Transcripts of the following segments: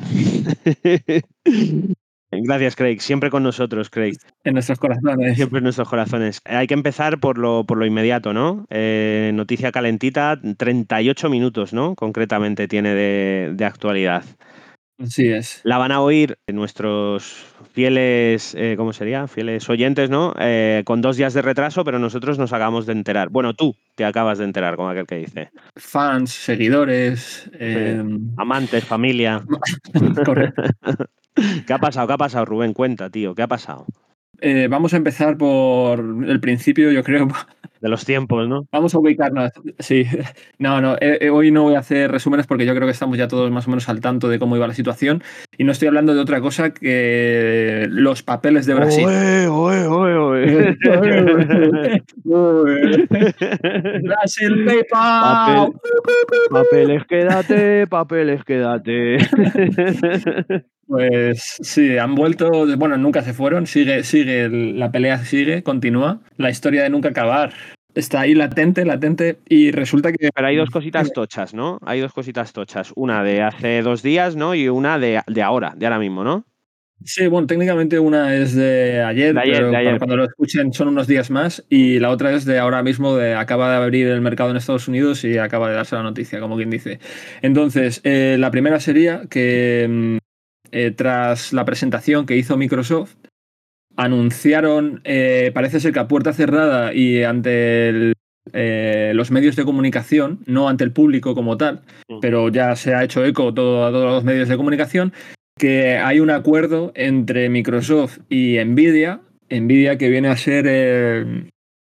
Gracias, Craig. Siempre con nosotros, Craig. En nuestros corazones. Siempre en nuestros corazones. Hay que empezar por lo, por lo inmediato, ¿no? Eh, noticia calentita, 38 minutos, ¿no? Concretamente tiene de, de actualidad. Así es. La van a oír nuestros fieles, eh, ¿cómo sería? Fieles oyentes, ¿no? Eh, con dos días de retraso, pero nosotros nos acabamos de enterar. Bueno, tú te acabas de enterar, como aquel que dice. Fans, seguidores, eh, amantes, familia. Correcto. ¿Qué ha pasado? ¿Qué ha pasado, Rubén? Cuenta, tío, ¿qué ha pasado? Eh, vamos a empezar por el principio, yo creo. De los tiempos, ¿no? Vamos a ubicarnos. Sí. No, no, eh, eh, hoy no voy a hacer resúmenes porque yo creo que estamos ya todos más o menos al tanto de cómo iba la situación. Y no estoy hablando de otra cosa que los papeles de Brasil. Oe, oe, oe. Brasil PayPal. papeles, quédate, papeles, quédate. Pues sí, han vuelto, bueno, nunca se fueron, sigue, sigue, la pelea sigue, continúa, la historia de nunca acabar. Está ahí latente, latente, y resulta que... Pero hay dos cositas tochas, ¿no? Hay dos cositas tochas. Una de hace dos días, ¿no? Y una de, de ahora, de ahora mismo, ¿no? Sí, bueno, técnicamente una es de ayer, De ayer, pero de ayer. cuando lo escuchen son unos días más, y la otra es de ahora mismo, de acaba de abrir el mercado en Estados Unidos y acaba de darse la noticia, como quien dice. Entonces, eh, la primera sería que mm, eh, tras la presentación que hizo Microsoft, anunciaron, eh, parece ser que a puerta cerrada y ante el, eh, los medios de comunicación, no ante el público como tal, pero ya se ha hecho eco todo, a todos los medios de comunicación, que hay un acuerdo entre Microsoft y Nvidia, Nvidia que viene a ser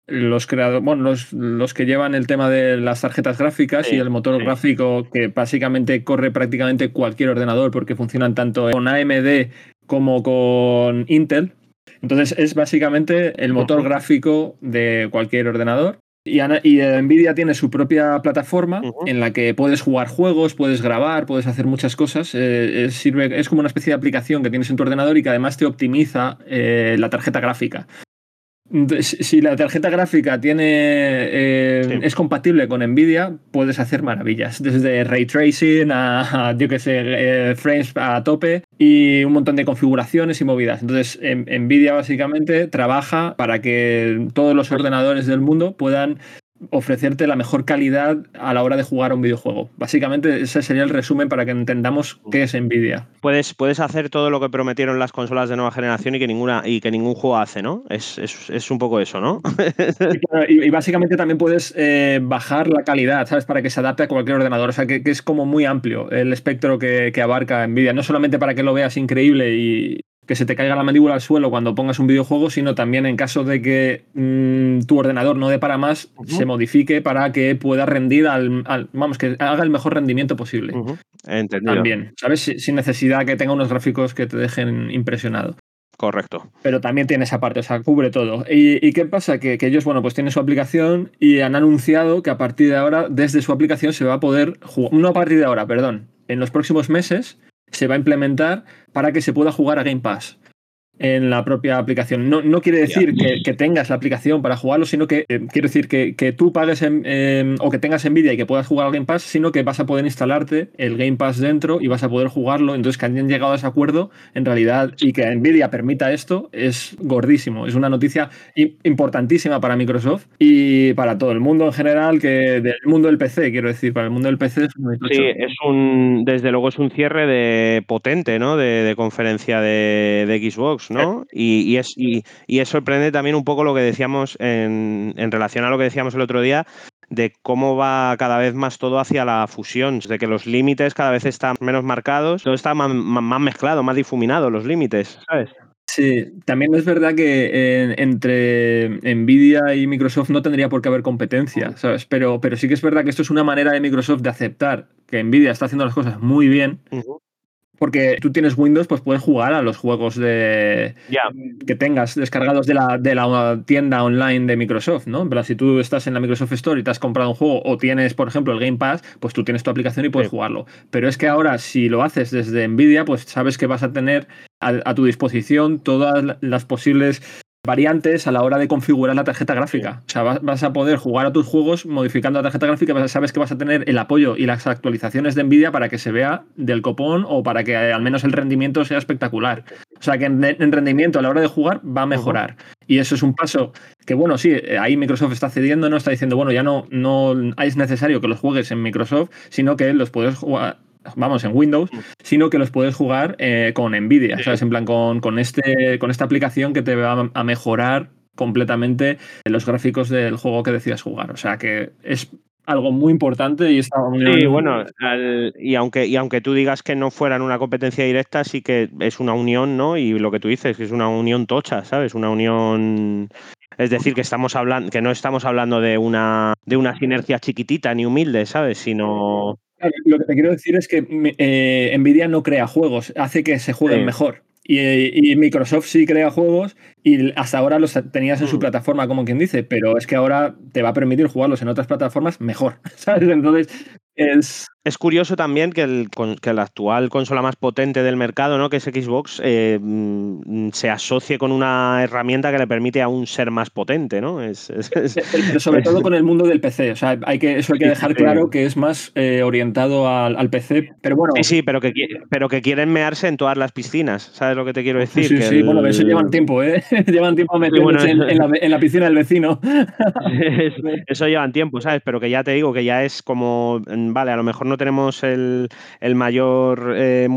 los creadores, bueno, los, los que llevan el tema de las tarjetas gráficas Sí, y el motor sí. gráfico que básicamente corre prácticamente cualquier ordenador porque funcionan tanto con AMD como con Intel. Entonces es básicamente el motor gráfico de cualquier ordenador. Y, y Nvidia tiene su propia plataforma en la que puedes jugar juegos, puedes grabar, puedes hacer muchas cosas. Eh, es, sirve, es como una especie de aplicación que tienes en tu ordenador y que además te optimiza eh, la tarjeta gráfica. Si la tarjeta gráfica tiene eh, Sí. es compatible con Nvidia, puedes hacer maravillas. Desde ray tracing a, a, yo que sé, eh, frames a tope y un montón de configuraciones y movidas. Entonces, en- Nvidia básicamente trabaja para que todos los ordenadores del mundo puedan ofrecerte la mejor calidad a la hora de jugar a un videojuego. Básicamente, ese sería el resumen para que entendamos qué es Nvidia. Puedes, puedes hacer todo lo que prometieron las consolas de nueva generación y que ninguna y que ningún juego hace, ¿no? Es, es, es un poco eso, ¿no? Y, claro, y- y básicamente también puedes eh, bajar la calidad, ¿sabes? Para que se adapte a cualquier ordenador. O sea, que, que es como muy amplio el espectro que, que abarca Nvidia. No solamente para que lo veas increíble y que se te caiga la mandíbula al suelo cuando pongas un videojuego, sino también en caso de que mm, tu ordenador no dé para más, se modifique para que pueda rendir al, al- Vamos, que haga el mejor rendimiento posible. Entendido. También, ¿sabes? Si- Sin necesidad que tenga unos gráficos que te dejen impresionado Correcto. pero también tiene esa parte, o sea, cubre todo. ¿Y, y qué pasa? Que, que ellos, bueno, pues tienen su aplicación y han anunciado que a partir de ahora, desde su aplicación, se va a poder jugar, no a partir de ahora, perdón, en los próximos meses se va a implementar para que se pueda jugar a Game Pass en la propia aplicación. No, no quiere decir que, que tengas la aplicación para jugarlo, sino que eh, quiere decir que, que tú pagues en, eh, o que tengas Nvidia y que puedas jugar al Game Pass, sino que vas a poder instalarte el Game Pass dentro y vas a poder jugarlo. Entonces, que hayan llegado a ese acuerdo, en realidad, y que Nvidia permita esto, es gordísimo. Es una noticia importantísima para Microsoft y para todo el mundo en general, que del mundo del PC, quiero decir, para el mundo del PC es. Sí, es un, desde luego es un cierre de potente, ¿no? De, de conferencia de, de Xbox, ¿no? Y, y es, y, y es sorprendente también un poco lo que decíamos en, en relación a lo que decíamos el otro día, de cómo va cada vez más todo hacia la fusión, de que los límites cada vez están menos marcados, todo está más, más- mezclado, más difuminado, los límites, ¿sabes? Sí, también es verdad que eh, entre Nvidia y Microsoft no tendría por qué haber competencia, ¿sabes? Pero, pero sí que es verdad que esto es una manera de Microsoft de aceptar que Nvidia está haciendo las cosas muy bien. Porque tú tienes Windows, pues puedes jugar a los juegos de Ya, que tengas descargados de la, de la tienda online de Microsoft, ¿no? Pero si tú estás en la Microsoft Store y te has comprado un juego o tienes, por ejemplo, el Game Pass, pues tú tienes tu aplicación y puedes Sí. jugarlo. Pero es que ahora, si lo haces desde Nvidia, pues sabes que vas a tener a, a tu disposición todas la- las posibles variantes a la hora de configurar la tarjeta gráfica. O sea, vas, a poder jugar a tus juegos modificando la tarjeta gráfica, sabes que vas a tener el apoyo y las actualizaciones de Nvidia para que se vea del copón o para que al menos el rendimiento sea espectacular. O sea, que en, rendimiento a la hora de jugar va a mejorar. Y eso es un paso que, bueno, sí, ahí Microsoft está cediendo, no está diciendo, bueno, ya no, no es necesario que los juegues en Microsoft, sino que los puedes jugar vamos, en Windows, sino que los puedes jugar eh, con Nvidia, ¿sabes? En plan, con, con, este, con esta aplicación que te va a mejorar completamente los gráficos del juego que decidas jugar. O sea que es algo muy importante y está muy Sí, bueno, y aunque y aunque tú digas que no fueran una competencia directa, sí que es una unión, ¿no? Y lo que tú dices, que es una unión tocha, ¿sabes? Una unión es decir, que estamos hablando que no estamos hablando de una de una sinergia chiquitita ni humilde, ¿sabes? Sino lo que te quiero decir es que eh, Nvidia no crea juegos, hace que se jueguen mejor. Y, Microsoft sí crea juegos y hasta ahora los tenías en su mm. plataforma, como quien dice, pero es que ahora te va a permitir jugarlos en otras plataformas mejor. ¿sabes? Entonces, es, es curioso también que, el, que la actual consola más potente del mercado, ¿no? que es Xbox, eh, mm, se asocie con una herramienta que le permite aún ser más potente, ¿no? Es, sobre todo con el mundo del PC. O sea, hay que, eso hay que dejar claro que es más eh, orientado al, PC. Pero bueno. Sí, sí, pero que, pero que quieren mearse en todas las piscinas. ¿Sabes lo que te quiero decir? Sí, sí, bueno, eso llevan tiempo, ¿eh? llevan tiempo metiéndose en, la, en, la, piscina del vecino. eso llevan tiempo, ¿sabes? Pero que ya te digo que ya es como, vale, a lo mejor no tenemos el, mayor eh,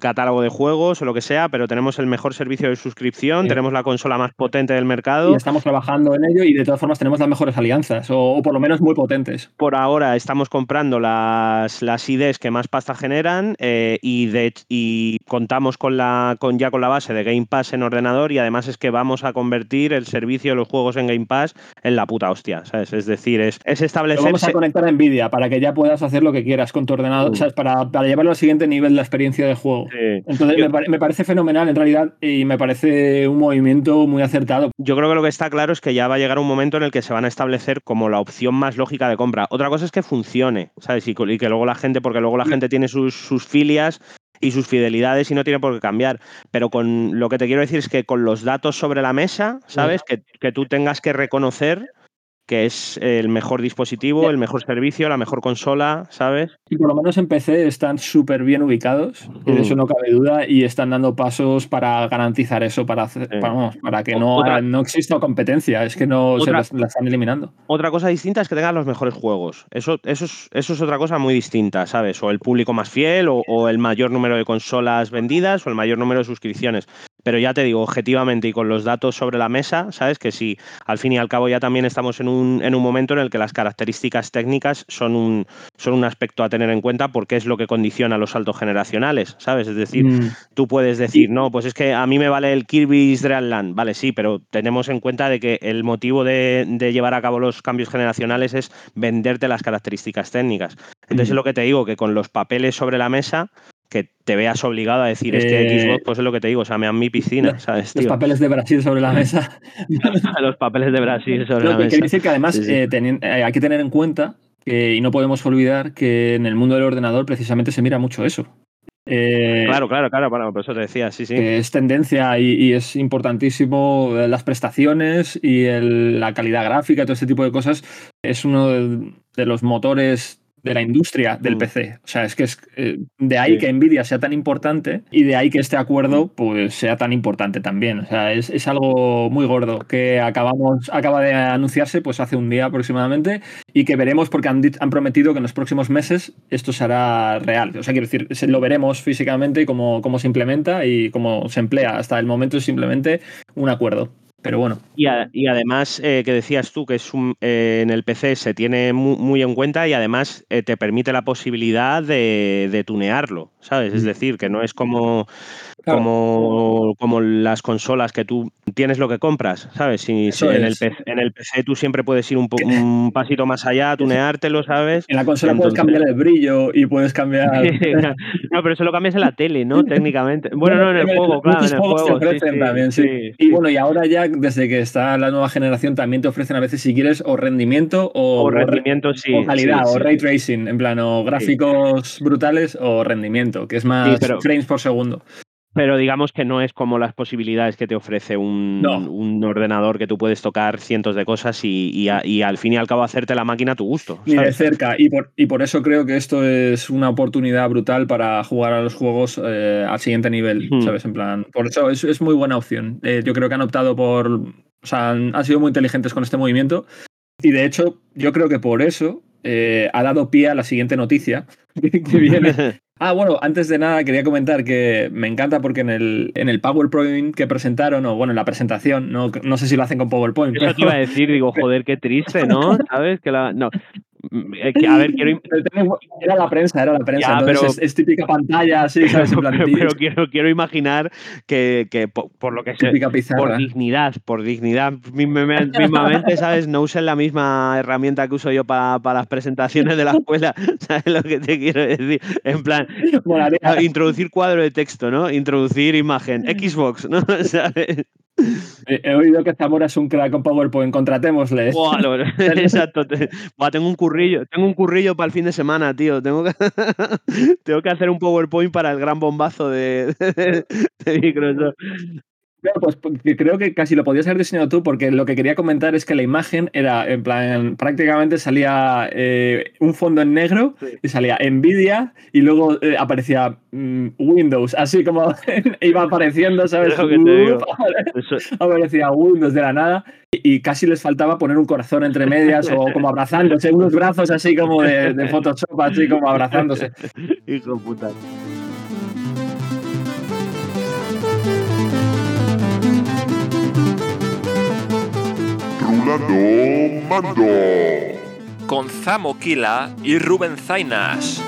catálogo de juegos o lo que sea, pero tenemos el mejor servicio de suscripción, tenemos la consola más potente del mercado. Y estamos trabajando en ello y de todas formas tenemos las mejores alianzas, o, por lo menos muy potentes. Por ahora estamos comprando las, las IDs que más pasta generan eh, y, de, y contamos con la, con, ya con la base de Game Pass en ordenador y además es que vamos a convertir el servicio de los juegos en Game Pass en la puta hostia, ¿sabes? Es decir, es, es establecer... Vamos a conectar a Nvidia para que ya puedas hacer lo que quieras con tu ordenador, mm. Para, para, llevarlo al siguiente nivel la experiencia de juego. Entonces me, parece fenomenal en realidad y me parece un movimiento muy acertado. Yo creo que lo que está claro es que ya va a llegar un momento en el que se van a establecer como la opción más lógica de compra. Otra cosa es que funcione, ¿sabes? Y, que luego la gente, porque luego la gente tiene sus, sus filias y sus fidelidades y no tiene por qué cambiar. Pero con lo que te quiero decir es que con los datos sobre la mesa, ¿sabes? Que, que tú tengas que reconocer que es el mejor dispositivo, el mejor servicio, la mejor consola, ¿sabes? Y por lo menos en PC están súper bien ubicados, de eso mm. no cabe duda, y están dando pasos para garantizar eso, para, hacer, para, que no, no exista competencia, es que no se la, están eliminando. Otra cosa distinta es que tengan los mejores juegos. Eso, eso, es, eso es otra cosa muy distinta, ¿sabes? O el público más fiel, o, o el mayor número de consolas vendidas, o el mayor número de suscripciones pero ya te digo, objetivamente y con los datos sobre la mesa, ¿sabes? Que si al fin y al cabo ya también estamos en un, en un momento en el que las características técnicas son un, son un aspecto a tener en cuenta porque es lo que condiciona los saltos generacionales, ¿sabes? Es decir, mm. tú puedes decir, no, pues es que a mí me vale el Kirby's Dream Land, vale, sí, pero tenemos en cuenta de que el motivo de, llevar a cabo los cambios generacionales es venderte las características técnicas. Entonces, es lo que te digo, que con los papeles sobre la mesa, que te veas obligado a decir, es que eh, Xbox, pues es lo que te digo, o sea, me dan mi piscina, ¿sabes? Los papeles de Brasil sobre la mesa. los papeles de Brasil sobre la mesa. Quiere decir que además eh, eh, hay que tener en cuenta, y no podemos olvidar, que en el mundo del ordenador precisamente se mira mucho eso. claro, claro, claro, por eso te decía, sí, sí. es tendencia y, es importantísimo las prestaciones y la calidad gráfica, todo este tipo de cosas. Es uno de los motores de la industria del mm. PC. O sea, es que es eh, de ahí que Nvidia sea tan importante y de ahí que este acuerdo pues sea tan importante también. O sea, es, algo muy gordo que acabamos, acaba de anunciarse pues hace un día aproximadamente y que veremos porque han, han prometido que en los próximos meses esto será real. O sea, quiero decir, lo veremos físicamente cómo, cómo se implementa y cómo se emplea. Hasta el momento es simplemente un acuerdo. Pero bueno. Y, además, eh, que decías tú que es eh, en el PC se tiene muy, en cuenta y además eh, te permite la posibilidad de, de, tunearlo, ¿sabes? Es mm. decir, que no es como como, como las consolas que tú tienes lo que compras, ¿sabes? Si, en, el PC, en, el PC, tú siempre puedes ir un, un pasito más allá, tuneártelo, ¿sabes? En la consola puedes cambiar el brillo y puedes cambiar. no, pero eso lo cambias en la tele, ¿no? Técnicamente. Bueno, no, en el juego, claro. En el juego, ofrecen también, sí, Y bueno, y ahora ya, desde que está la nueva generación, también te ofrecen a veces, si quieres, o rendimiento o, rendimiento, sí. O calidad, o ray tracing, en plan, o gráficos brutales o rendimiento, que es más frames por segundo. Pero digamos que no es como las posibilidades que te ofrece un, No. un ordenador que tú puedes tocar cientos de cosas y, y a- y al fin y al cabo hacerte la máquina a tu gusto. Ni de cerca. Y por, y por eso creo que esto es una oportunidad brutal para jugar a los juegos eh, al siguiente nivel, Hmm. ¿sabes? En plan, por eso es, es muy buena opción. Eh, yo creo que han optado por. O sea, han, han sido muy inteligentes con este movimiento. Y de hecho, yo creo que por eso eh, ha dado pie a la siguiente noticia que viene. Ah, bueno, antes de nada quería comentar que me encanta porque en el, en el PowerPoint que presentaron, o bueno, en la presentación, no, no sé si lo hacen con PowerPoint. Eso te iba a decir, digo, joder, qué triste, ¿no? ¿Sabes? Que la, no. Mm, eh, a ver, quiero, Era la prensa, era la prensa. Ya, pero- es, es típica pantalla, así, ¿sabes? Pero, pero quiero, quiero imaginar que, que po- por, lo que se, típica por dignidad, por dignidad mismamente, ¿sabes? No usen la misma herramienta que uso yo para las presentaciones de la escuela, ¿sabes lo que te quiero decir? En plan, Molaría. introducir cuadro de texto, ¿no? Introducir imagen, Xbox, ¿no? ¿Sabes? He, oído que Zamora es un crack con PowerPoint, contratémosle. Buah, lo- exacto. te- buah, tengo un currillo, tengo un currillo para el fin de semana, tío. Tengo que, tengo que hacer un PowerPoint para el gran bombazo de, de Microsoft. No, pues porque creo que casi lo podías haber diseñado tú, porque lo que quería comentar es que la imagen era, en plan, prácticamente salía eh, un fondo en negro Sí. y salía Nvidia y luego eh, aparecía mm, Windows, así como iba apareciendo, ¿sabes? Uf, aparecía Windows de la nada y, casi les faltaba poner un corazón entre medias o como abrazándose, unos brazos así como de, de Photoshop, así como abrazándose. Hijo puta. Mando. con Zamo Kila y Rubén Zainas.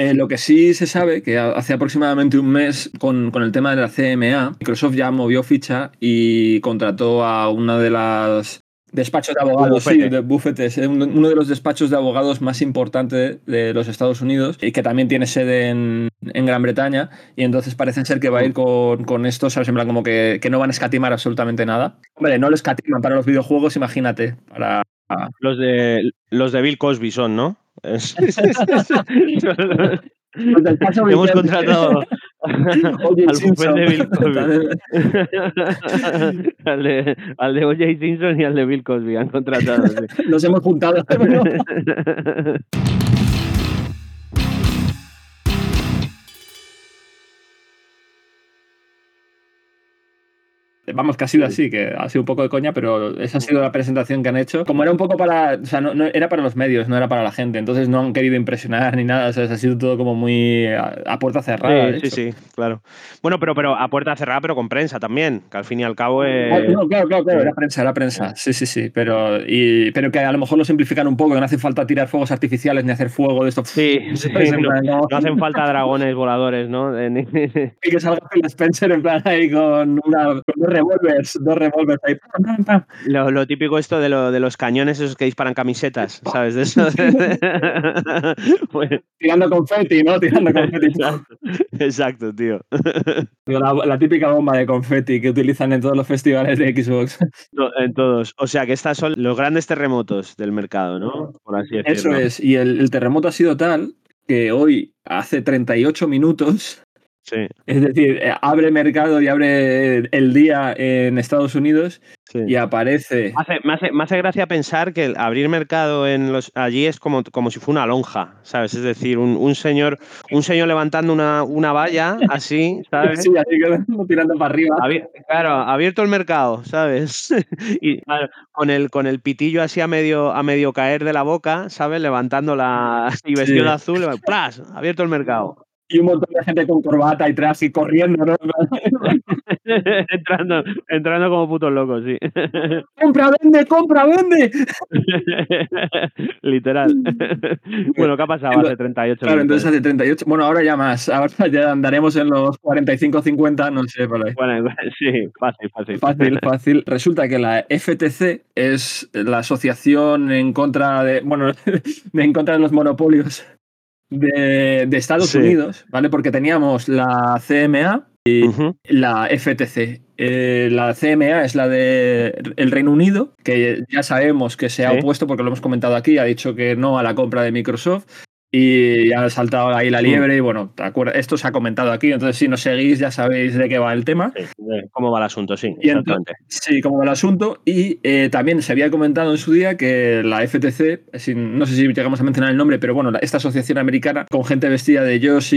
Eh, lo que sí se sabe, que ha- hace aproximadamente un mes, con, con el tema de la CMA, Microsoft ya movió ficha y contrató a una de las despachos de abogados, sí, de bufetes, eh, uno uno de los despachos de abogados más importantes de los Estados Unidos y que también tiene sede en, en Gran Bretaña. Y entonces parece ser que va a ir con, con esto, ¿sabes? En plan, como que, que no van a escatimar absolutamente nada. Hombre, no lo escatiman para los videojuegos, imagínate. Para, Los de, los de Bill Cosby son, ¿no? Es- Los del caso Hemos contratado Oye, al Simpson. de Bill Cosby. al, de, al de O.J. Simpson y al de Bill Cosby han contratado. sí. Nos hemos juntado. Vamos, que ha sido así, que ha sido un poco de coña, pero esa ha sido la presentación que han hecho. Como era un poco para. O sea, no, no- era para los medios, no era para la gente. Entonces no han querido impresionar ni nada. O sea, ha sido todo como muy a, a puerta cerrada. Sí, sí, sí, claro. Bueno, pero, pero a puerta cerrada, pero con prensa también, que al fin y al cabo. Ah, eh, no, claro, claro, claro, era prensa, era prensa. Sí, sí, sí. Pero, y, pero que a lo mejor lo simplifican un poco, que no hace falta tirar fuegos artificiales ni hacer fuego de esto. Sí, no, hacen falta dragones voladores, ¿no? Y que salga Phil Spencer en plan ahí con, una, con dos revólveres, dos revólveres ahí. pam, pam, pam. Lo, lo típico esto de, lo, de los cañones esos que disparan camisetas, ¿sabes? De eso. Tirando confeti, ¿no? Tirando confeti. exacto, exacto, tío. La, la típica bomba de confeti que utilizan en todos los festivales de Xbox. No, En todos. O sea que estas son los grandes terremotos del mercado, ¿no? Por así decirlo. Eso es. Y el, el terremoto ha sido tal que hoy, hace 38 minutos, Sí, es decir, eh, abre mercado y abre el día en Estados Unidos sí. y aparece. Me hace, me, hace, me hace gracia pensar que el abrir mercado en los allí es como, como si fuera una lonja, ¿sabes? Es decir, un, un señor, un señor levantando una, una valla así, ¿sabes? Sí, así que tirando para arriba. Claro, abierto el mercado, ¿sabes? y claro, con el con el pitillo así a medio a medio caer de la boca, ¿sabes? Levantando la y vestido de azul, ¡plas! Abierto el mercado. Y un montón de gente con corbata y traje y corriendo, ¿no? entrando, entrando como putos locos, sí. ¡Compra, vende, compra, vende! Literal. bueno, ¿qué ha pasado hace 38 Claro, entonces hace 38. Bueno, ahora ya más. Ahora ya andaremos en los 45, 50, no sé, por ahí. Bueno, sí, fácil, fácil. Fácil, fácil. Resulta que la FTC es la asociación en contra de, bueno, en contra de los monopolios de, de Estados Sí. Unidos, ¿vale? Porque teníamos la CMA y la FTC. Eh, la CMA es la de el Reino Unido, que ya sabemos que se ha Sí. opuesto porque lo hemos comentado aquí, ha dicho que no a la compra de Microsoft. Y ya ha saltado ahí la Sí. liebre y bueno, ¿te acuerdas? esto se ha comentado aquí, entonces si nos seguís ya sabéis de qué va el tema. Sí, ¿Cómo va el asunto? Sí, exactamente. Sí, como va el asunto. Y eh, también se había comentado en su día que la FTC, sin- no sé si llegamos a mencionar el nombre, pero bueno, esta asociación americana con gente vestida de Yoshi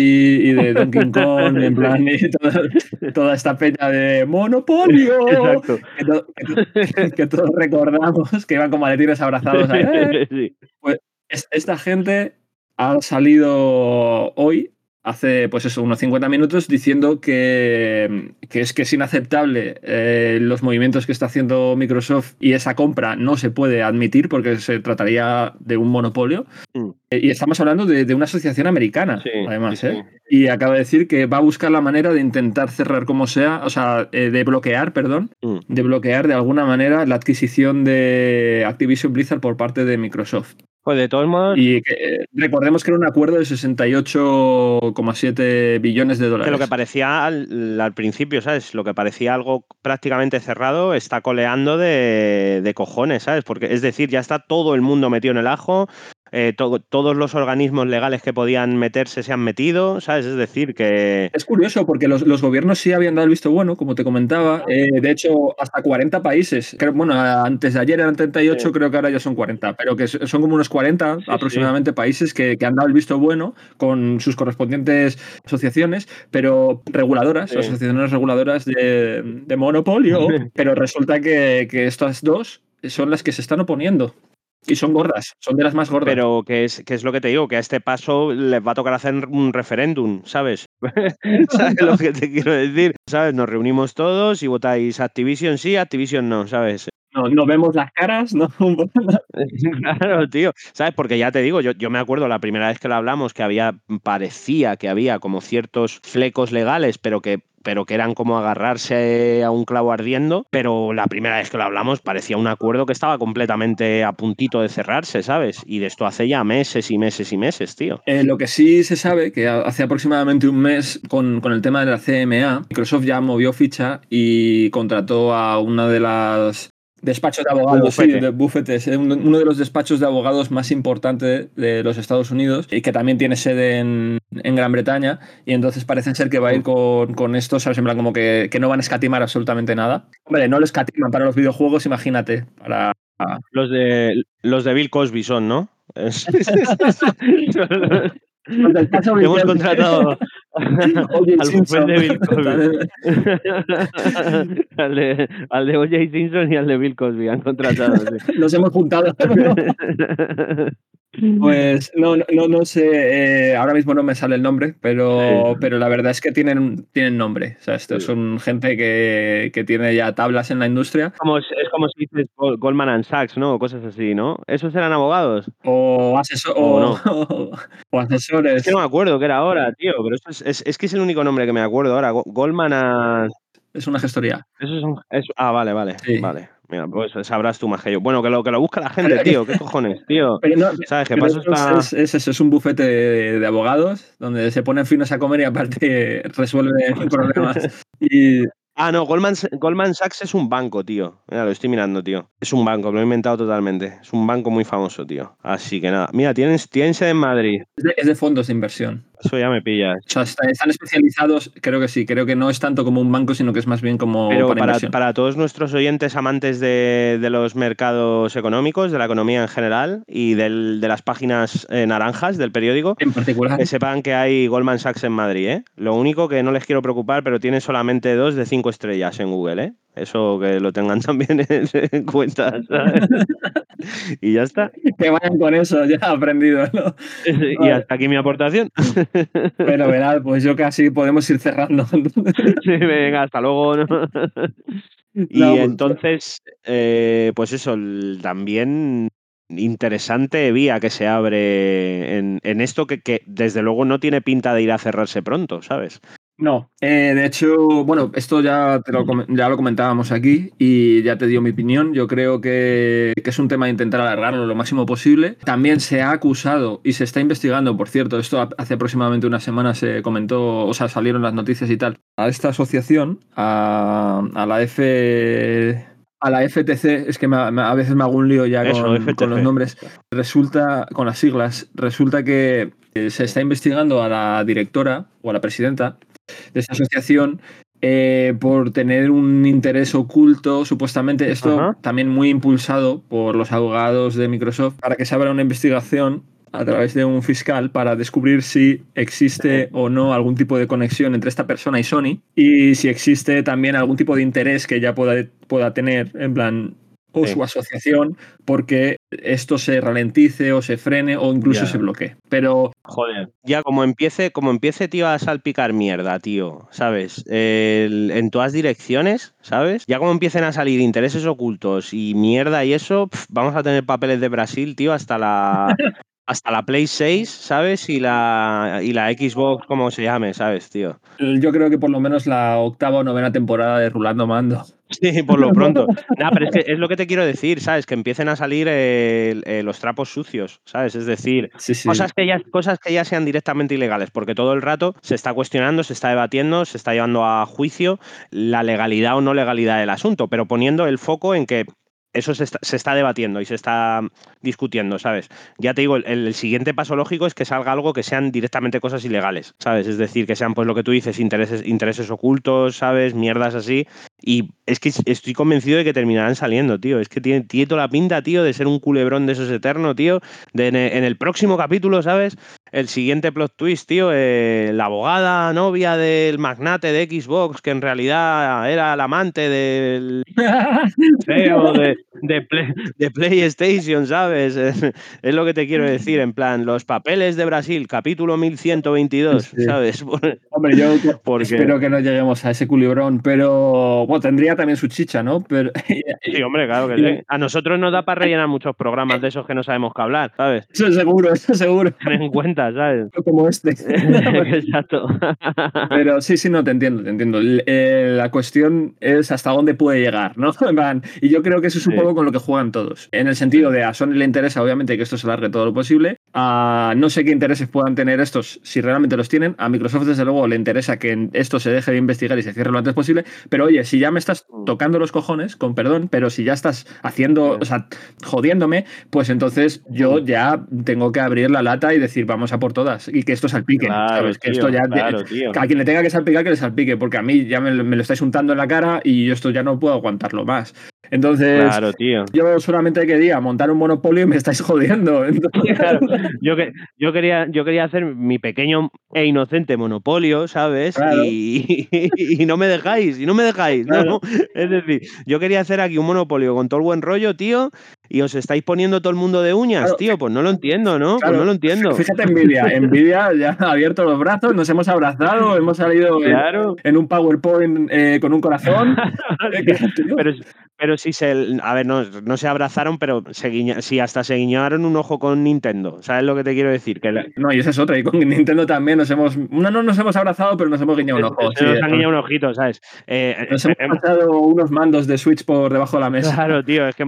y de Donkey Kong, en plan, y toda, toda esta peña de Monopolio. Exacto. Que, to- que to- que todos recordamos que iban con maletines abrazados. a- ¡eh! Sí. Es- Esta gente ha salido hoy, hace pues eso, unos 50 minutos, diciendo que, que es que es inaceptable eh, los movimientos que está haciendo Microsoft y esa compra no se puede admitir porque se trataría de un monopolio. Mm. Eh, Y estamos hablando de, de una asociación americana, Sí, además, sí, ¿eh? Y acaba de decir que va a buscar la manera de intentar cerrar como sea, o sea, eh, de bloquear, perdón, Mm. de bloquear de alguna manera la adquisición de Activision Blizzard por parte de Microsoft. Pues de todos modos, Y que, recordemos que era un acuerdo de 68,7 billones de que dólares. lo que parecía al, al principio, ¿sabes? Lo que parecía algo prácticamente cerrado está coleando de, de cojones, ¿sabes? Porque es decir, ya está todo el mundo metido en el ajo, eh, to- todos los organismos legales que podían meterse se han metido, ¿sabes? Es decir, que... Es curioso porque los, los gobiernos sí habían dado el visto bueno, como te comentaba. Eh, de hecho, hasta 40 países. Creo, bueno, antes de ayer eran 38, Sí. creo que ahora ya son 40, pero que son como unos 40 Sí, aproximadamente países que, que han dado el visto bueno con sus correspondientes asociaciones, pero reguladoras, asociaciones reguladoras de, de monopolio. pero resulta que, que estas dos son las que se están oponiendo. Y son gordas, son de las más gordas. Pero que es, que es lo que te digo, que a este paso les va a tocar hacer un referéndum, ¿sabes? ¿Sabes lo que te quiero decir? ¿Sabes? Nos reunimos todos y votáis Activision sí, Activision no, ¿sabes? no, no vemos las caras, no. Claro, tío. ¿Sabes? Porque ya te digo, yo, yo me acuerdo la primera vez que lo hablamos que había, parecía que había como ciertos flecos legales, pero que, pero que eran como agarrarse a un clavo ardiendo. Pero la primera vez que lo hablamos parecía un acuerdo que estaba completamente a puntito de cerrarse, ¿sabes? Y de esto hace ya meses y meses y meses, tío. Eh, lo que sí se sabe, que hace aproximadamente un mes, con, con el tema de la CMA, Microsoft ya movió ficha y contrató a una de las despachos de abogados, sí, de bufetes, uno de los despachos de abogados más importantes de los Estados Unidos y que también tiene sede en, en Gran Bretaña. Y entonces parece ser que va a ir con, con esto, ¿sabes? En plan, como que, que no van a escatimar absolutamente nada. Hombre, no lo escatiman para los videojuegos, imagínate, para Los de, los de Bill Cosby son, ¿no? Hemos contratado O.J. al Simpson. de Bill Cosby. Al, de, al de O.J. Simpson y al de Bill Cosby han contratado. sí. Nos hemos juntado. Pues no, no, no, sé, eh, ahora mismo no me sale el nombre, pero, Sí. pero la verdad es que tienen, tienen nombre. O sea, estos Sí. son gente que, que tiene ya tablas en la industria Como, es como si dices Gol- Goldman and Sachs, ¿no? O cosas así, ¿no? ¿Esos eran abogados? o, asesor, O no. o asesores. Es que no me acuerdo qué era ahora, tío. Pero eso es, es, es que es el único nombre que me acuerdo ahora. Go- Goldman and... Es una gestoría. Eso es un- Ah, vale, vale. Sí. Vale. Mira, pues sabrás tú más que yo. Bueno, que lo, que lo busca la gente, tío. ¿Qué cojones, tío? Pero no, ¿Sabes? Paso esto está... es, es, es un bufete de, de abogados donde se ponen finos a comer y aparte resuelven problemas. Y Ah, no, Goldman, Goldman Sachs es un banco, tío. Mira, lo estoy mirando, tío. Es un banco, lo he inventado totalmente. Es un banco muy famoso, tío. Así que nada. Mira, tienen, tienen sede en Madrid. es de, es de fondos de inversión. Eso ya me pillas. O sea, está- están especializados, creo que sí, creo que no es tanto como un banco, sino que es más bien como Pero para, para, inversión. para todos nuestros oyentes amantes de, de los mercados económicos, de la economía en general y del- de las páginas eh, naranjas del periódico, En particular, que sepan que hay Goldman Sachs en Madrid. ¿eh? Lo único que no les quiero preocupar, pero tiene solamente dos de cinco estrellas en Google. ¿eh? Eso que lo tengan también en, en cuenta. ¿sabes? y ya está. que vayan con eso, ya aprendido, ¿no? Y hasta aquí mi aportación. Fenomenal, pues yo casi podemos ir cerrando. Sí, venga, hasta luego. ¿no? Y No, pues- entonces, eh, pues eso, también interesante vía que se abre en, en esto que, que desde luego no tiene pinta de ir a cerrarse pronto, ¿sabes? No, eh, de hecho, bueno, esto ya, te lo, ya lo comentábamos aquí y ya te dio mi opinión. Yo creo que, que, es un tema de intentar alargarlo lo máximo posible. También se ha acusado y se está investigando, por cierto, esto hace aproximadamente una semana se comentó, o sea, salieron las noticias y tal, a esta asociación, a, a la F a la FTC, es que a veces me hago un lío ya con, los nombres, resulta, con las siglas, resulta que eh, se está investigando a la directora o a la presidenta de esta asociación eh, por tener un interés oculto, supuestamente, esto también muy impulsado por los abogados de Microsoft, para que se abra una investigación a través de un fiscal para descubrir si existe o no algún tipo de conexión entre esta persona y Sony y si existe también algún tipo de interés que ella pueda, pueda tener, en plan, o su asociación, porque esto se ralentice o se frene o incluso se bloquee. Pero. Joder, ya como empiece, como empiece, tío, a salpicar mierda, tío, ¿sabes? en todas direcciones, ¿sabes? Ya como empiecen a salir intereses ocultos y mierda y eso, vamos a tener papeles de Brasil, tío, hasta la. hasta la Play 6, ¿sabes? Y la, y la Xbox, como se llame, ¿sabes, tío? Yo creo que por lo menos la octava o novena temporada de Rulando Mando. Sí, por lo pronto. nah, pero es, que es lo que te quiero decir, ¿sabes? Que empiecen a salir los trapos sucios, ¿sabes? Es decir, Cosas, que ya, cosas que ya sean directamente ilegales, porque todo el rato se está cuestionando, se está debatiendo, se está llevando a juicio la legalidad o no legalidad del asunto, pero poniendo el foco en que eso se está, debatiendo y se está discutiendo, ¿sabes? Ya te digo, el, siguiente paso lógico es que salga algo que sean directamente cosas ilegales, ¿sabes? Es decir, que sean, pues lo que tú dices, intereses, intereses ocultos, ¿sabes? Mierdas así. Y es que estoy convencido de que terminarán saliendo, tío. Es que tiene, tiene toda la pinta, tío, de ser un culebrón de esos eternos, tío. De en, el, próximo capítulo, ¿sabes? El siguiente plot twist, tío, eh, la abogada novia del magnate de Xbox, que en realidad era la amante del CEO de, de, PlayStation, ¿sabes? Es, lo que te quiero decir, en plan, los papeles de Brasil, capítulo 1122, ¿sabes? Hombre, yo espero que no lleguemos a ese culibrón, pero bueno, tendría también su chicha, ¿no? Pero, sí, hombre, claro que sí. A nosotros nos da para rellenar muchos programas de esos que no sabemos qué hablar, ¿sabes? Eso seguro, eso seguro. Ten en cuenta, ¿sabes? Como este. Exacto. Pero sí, sí, no, te entiendo, te entiendo. Eh, la cuestión es hasta dónde puede llegar, ¿no? Y yo creo que eso es un poco con lo que juegan todos. En el sentido de a Sony le interesa, obviamente, que esto se largue todo lo posible. A no sé qué intereses puedan tener estos, si realmente los tienen. A Microsoft, desde luego, le interesa que esto se deje de investigar y se cierre lo antes posible. Pero oye, si ya me estás mm. tocando los cojones, con perdón, pero si ya estás haciendo, o sea, jodiéndome, pues entonces yo mm. ya tengo que abrir la lata y decir, vamos a por todas. Y que esto salpique. ¿sabes? Que esto ya. a quien le tenga que salpicar, que le salpique, porque a mí ya me, me lo estáis untando en la cara y yo esto ya no puedo aguantarlo más. Entonces, claro, tío. yo solamente quería montar un monopolio y me estáis jodiendo. yo, que, yo, quería, yo quería hacer mi pequeño e inocente monopolio, ¿sabes? Y, y, no me dejáis, y no me dejáis. ¿no? Es decir, yo quería hacer aquí un monopolio con todo el buen rollo, tío, y os estáis poniendo todo el mundo de uñas, tío. Pues no lo entiendo, ¿no? pues no lo entiendo. Fíjate, Nvidia. Nvidia ya ha abierto los brazos, nos hemos abrazado, hemos salido en, un PowerPoint eh, con un corazón. pero, pero sí se. A ver, no, no se abrazaron, pero se sí, hasta se guiñaron un ojo con Nintendo. ¿Sabes lo que te quiero decir? Que No, y esa es otra. Y con Nintendo también nos hemos. No, no nos hemos abrazado, pero nos hemos guiñado un ojo. nos han guiñado un ojito, ¿sabes? Eh, nos hemos pasado unos mandos de Switch por debajo de la mesa. Claro, tío. Es que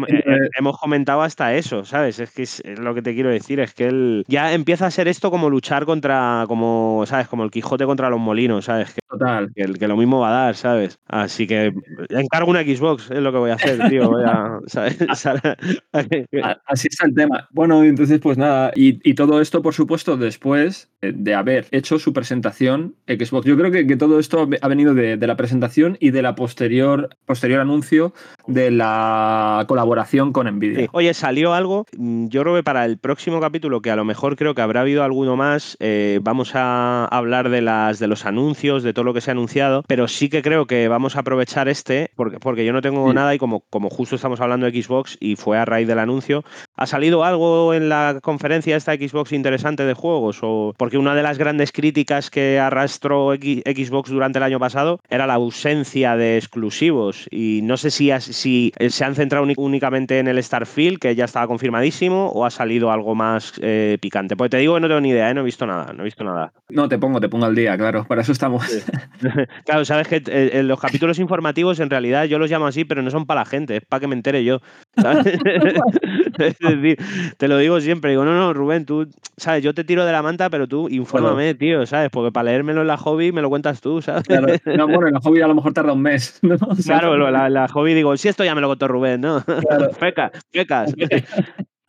hemos comentado hasta eso, ¿sabes? Es que es, lo que te quiero decir, es que él ya empieza a ser esto como luchar contra, como, ¿sabes? Como el Quijote contra los molinos, ¿sabes? Que, Total. Que, que lo mismo va a dar, ¿sabes? Así que encargo una Xbox, es lo que voy a hacer, tío. Voy a, Así está el tema. Bueno, entonces, pues nada, y, todo esto, por supuesto, después de haber hecho su presentación Xbox. Yo creo que, que todo esto ha venido de, de, la presentación y de la posterior, posterior anuncio de la colaboración con Nvidia. Oye, salió algo, mm, yo creo que para el próximo capítulo, que a lo mejor creo que habrá habido alguno más, eh, vamos a hablar de, las, de los anuncios, de todo lo que se ha anunciado, pero sí que creo que vamos a aprovechar este, porque, porque yo no tengo nada y como, como justo estamos hablando de Xbox y fue a raíz del anuncio, ¿Ha salido algo en la conferencia esta Xbox interesante de juegos? O porque una de las grandes críticas que arrastró Xbox durante el año pasado era la ausencia de exclusivos. Y no sé si, si se han centrado únicamente en el Starfield, que ya estaba confirmadísimo, o ha salido algo más eh, picante. Pues te digo que no tengo ni idea, ¿eh? no he visto nada, no he visto nada. No, te pongo, te pongo al día, claro, para eso estamos. claro, sabes que eh, los capítulos informativos en realidad yo los llamo así, pero no son para la gente, es para que me entere yo. es decir, te lo digo siempre, digo, no, no, Rubén, tú, sabes, yo te tiro de la manta, pero tú infórmame, tío, ¿sabes? Porque para leérmelo en la hobby me lo cuentas tú, ¿sabes? Claro. No, bueno, en la hobby a lo mejor tarda un mes, ¿no? claro, la, la, hobby digo, si esto ya me lo contó Rubén, ¿no? Claro. Fecas, fecas.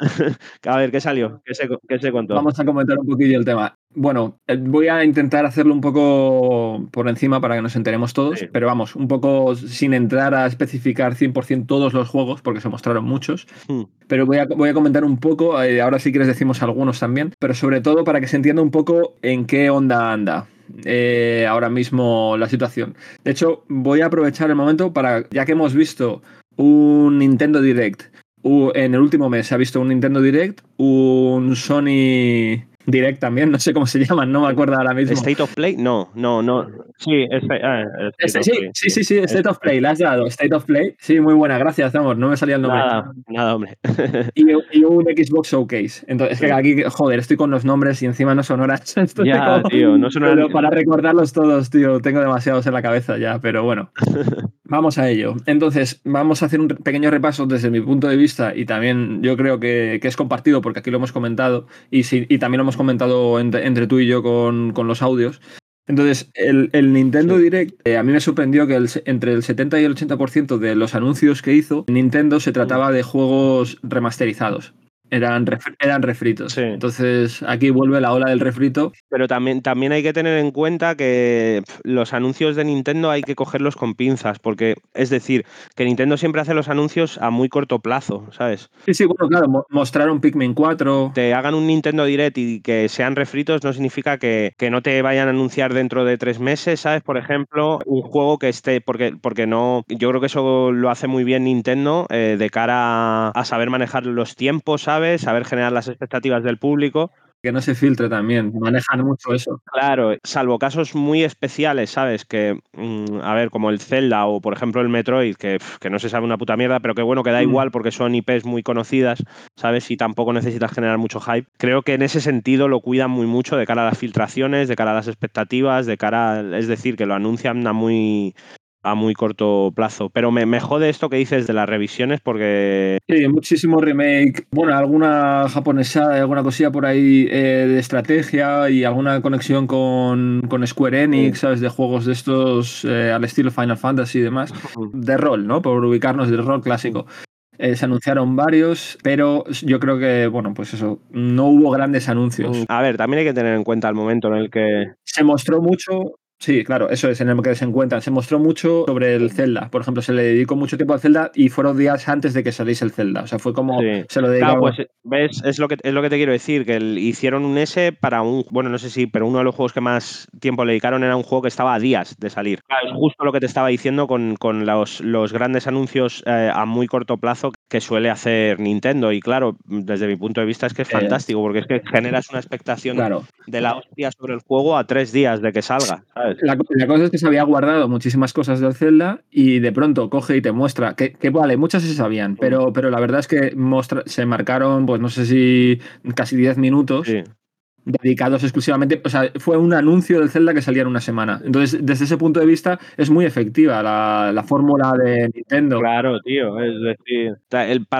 a ver, ¿qué salió? ¿Qué se, ¿Qué se, contó? Vamos a comentar un poquillo el tema. Bueno, eh, voy a intentar hacerlo un poco por encima para que nos enteremos todos, pero vamos, un poco sin entrar a especificar 100% todos los juegos, porque se mostraron muchos. Hmm. Pero voy a, voy a comentar un poco, eh, ahora si quieres decimos algunos también, pero sobre todo para que se entienda un poco en qué onda anda. Eh, ahora mismo la situación. De hecho, voy a aprovechar el momento para, ya que hemos visto un Nintendo Direct en el último mes se ha visto un Nintendo Direct, un Sony Direct también, no sé cómo se llaman, no me acuerdo ahora mismo. ¿State of Play? No, no, no. Sí, ah, este, sí, sí, sí, sí, State of Play, la has dado. State of Play, sí, muy buena, gracias, amor, no me salía el nombre. Nada, nada, hombre. Y, un Xbox Showcase. Entonces, es que aquí, joder, estoy con los nombres y encima no son horas. ya, tío, no son horas. para recordarlos todos, tío, tengo demasiados en la cabeza ya, pero bueno. Vamos a ello. Entonces, vamos a hacer un pequeño repaso desde mi punto de vista y también yo creo que, es compartido porque aquí lo hemos comentado y, y también lo hemos comentado entre, tú y yo con, los audios. Entonces, el, Nintendo Direct, eh, a mí me sorprendió que entre el 70 y el 80% de los anuncios que hizo, Nintendo se trataba de juegos remasterizados eran, eran refritos. Entonces aquí vuelve la ola del refrito. Pero también, también hay que tener en cuenta que los anuncios de Nintendo hay que cogerlos con pinzas, porque es decir, que Nintendo siempre hace los anuncios a muy corto plazo, ¿sabes? Sí, sí, bueno, claro, mostraron Pikmin 4. Te hagan un Nintendo Direct y que sean refritos no significa que, no te vayan a anunciar dentro de tres meses, ¿sabes? Por ejemplo, un juego que esté, porque, porque no, yo creo que eso lo hace muy bien Nintendo eh, de cara a saber manejar los tiempos, ¿sabes? Saber generar las expectativas del público. Que no se filtre también, manejan mucho eso. Claro, salvo casos muy especiales, ¿sabes? Que, mm, a ver, como el Zelda o por ejemplo el Metroid, que, que no se sabe una puta mierda, pero que bueno, que da mm. igual porque son IPs muy conocidas, ¿sabes? Y tampoco necesitas generar mucho hype. Creo que en ese sentido lo cuidan muy mucho de cara a las filtraciones, de cara a las expectativas, de cara, es decir, que lo anuncian a muy, a muy corto plazo. Pero me, me, jode esto que dices de las revisiones porque... Sí, muchísimo remake. Bueno, alguna japonesa, alguna cosilla por ahí eh, de estrategia y alguna conexión con, con Square Enix, ¿sabes? De juegos de estos eh, al estilo Final Fantasy y demás. De rol, ¿no? Por ubicarnos del rol clásico. Eh, se anunciaron varios, pero yo creo que, bueno, pues eso, no hubo grandes anuncios. A ver, también hay que tener en cuenta el momento en el que... Se mostró mucho, Sí, claro, eso es en el que se encuentran. Se mostró mucho sobre el Zelda. Por ejemplo, se le dedicó mucho tiempo al Zelda y fueron días antes de que saliese el Zelda. O sea, fue como se lo dedicó. Claro, pues ves, es lo que es lo que te quiero decir, que hicieron un S para un, bueno, no sé si, pero uno de los juegos que más tiempo le dedicaron era un juego que estaba a días de salir. Claro, es justo lo que te estaba diciendo con, con los, los, grandes anuncios eh, a muy corto plazo que suele hacer Nintendo. Y claro, desde mi punto de vista es que es fantástico, porque es que generas una expectación de la hostia sobre el juego a tres días de que salga. La, cosa es que se había guardado muchísimas cosas del Zelda y de pronto coge y te muestra que, vale, muchas se sabían, pero, pero la verdad es que se marcaron, pues no sé si casi 10 minutos dedicados exclusivamente, o sea, fue un anuncio del Zelda que salía en una semana. Entonces, desde ese punto de vista, es muy efectiva la, fórmula de Nintendo. Claro, tío, es decir,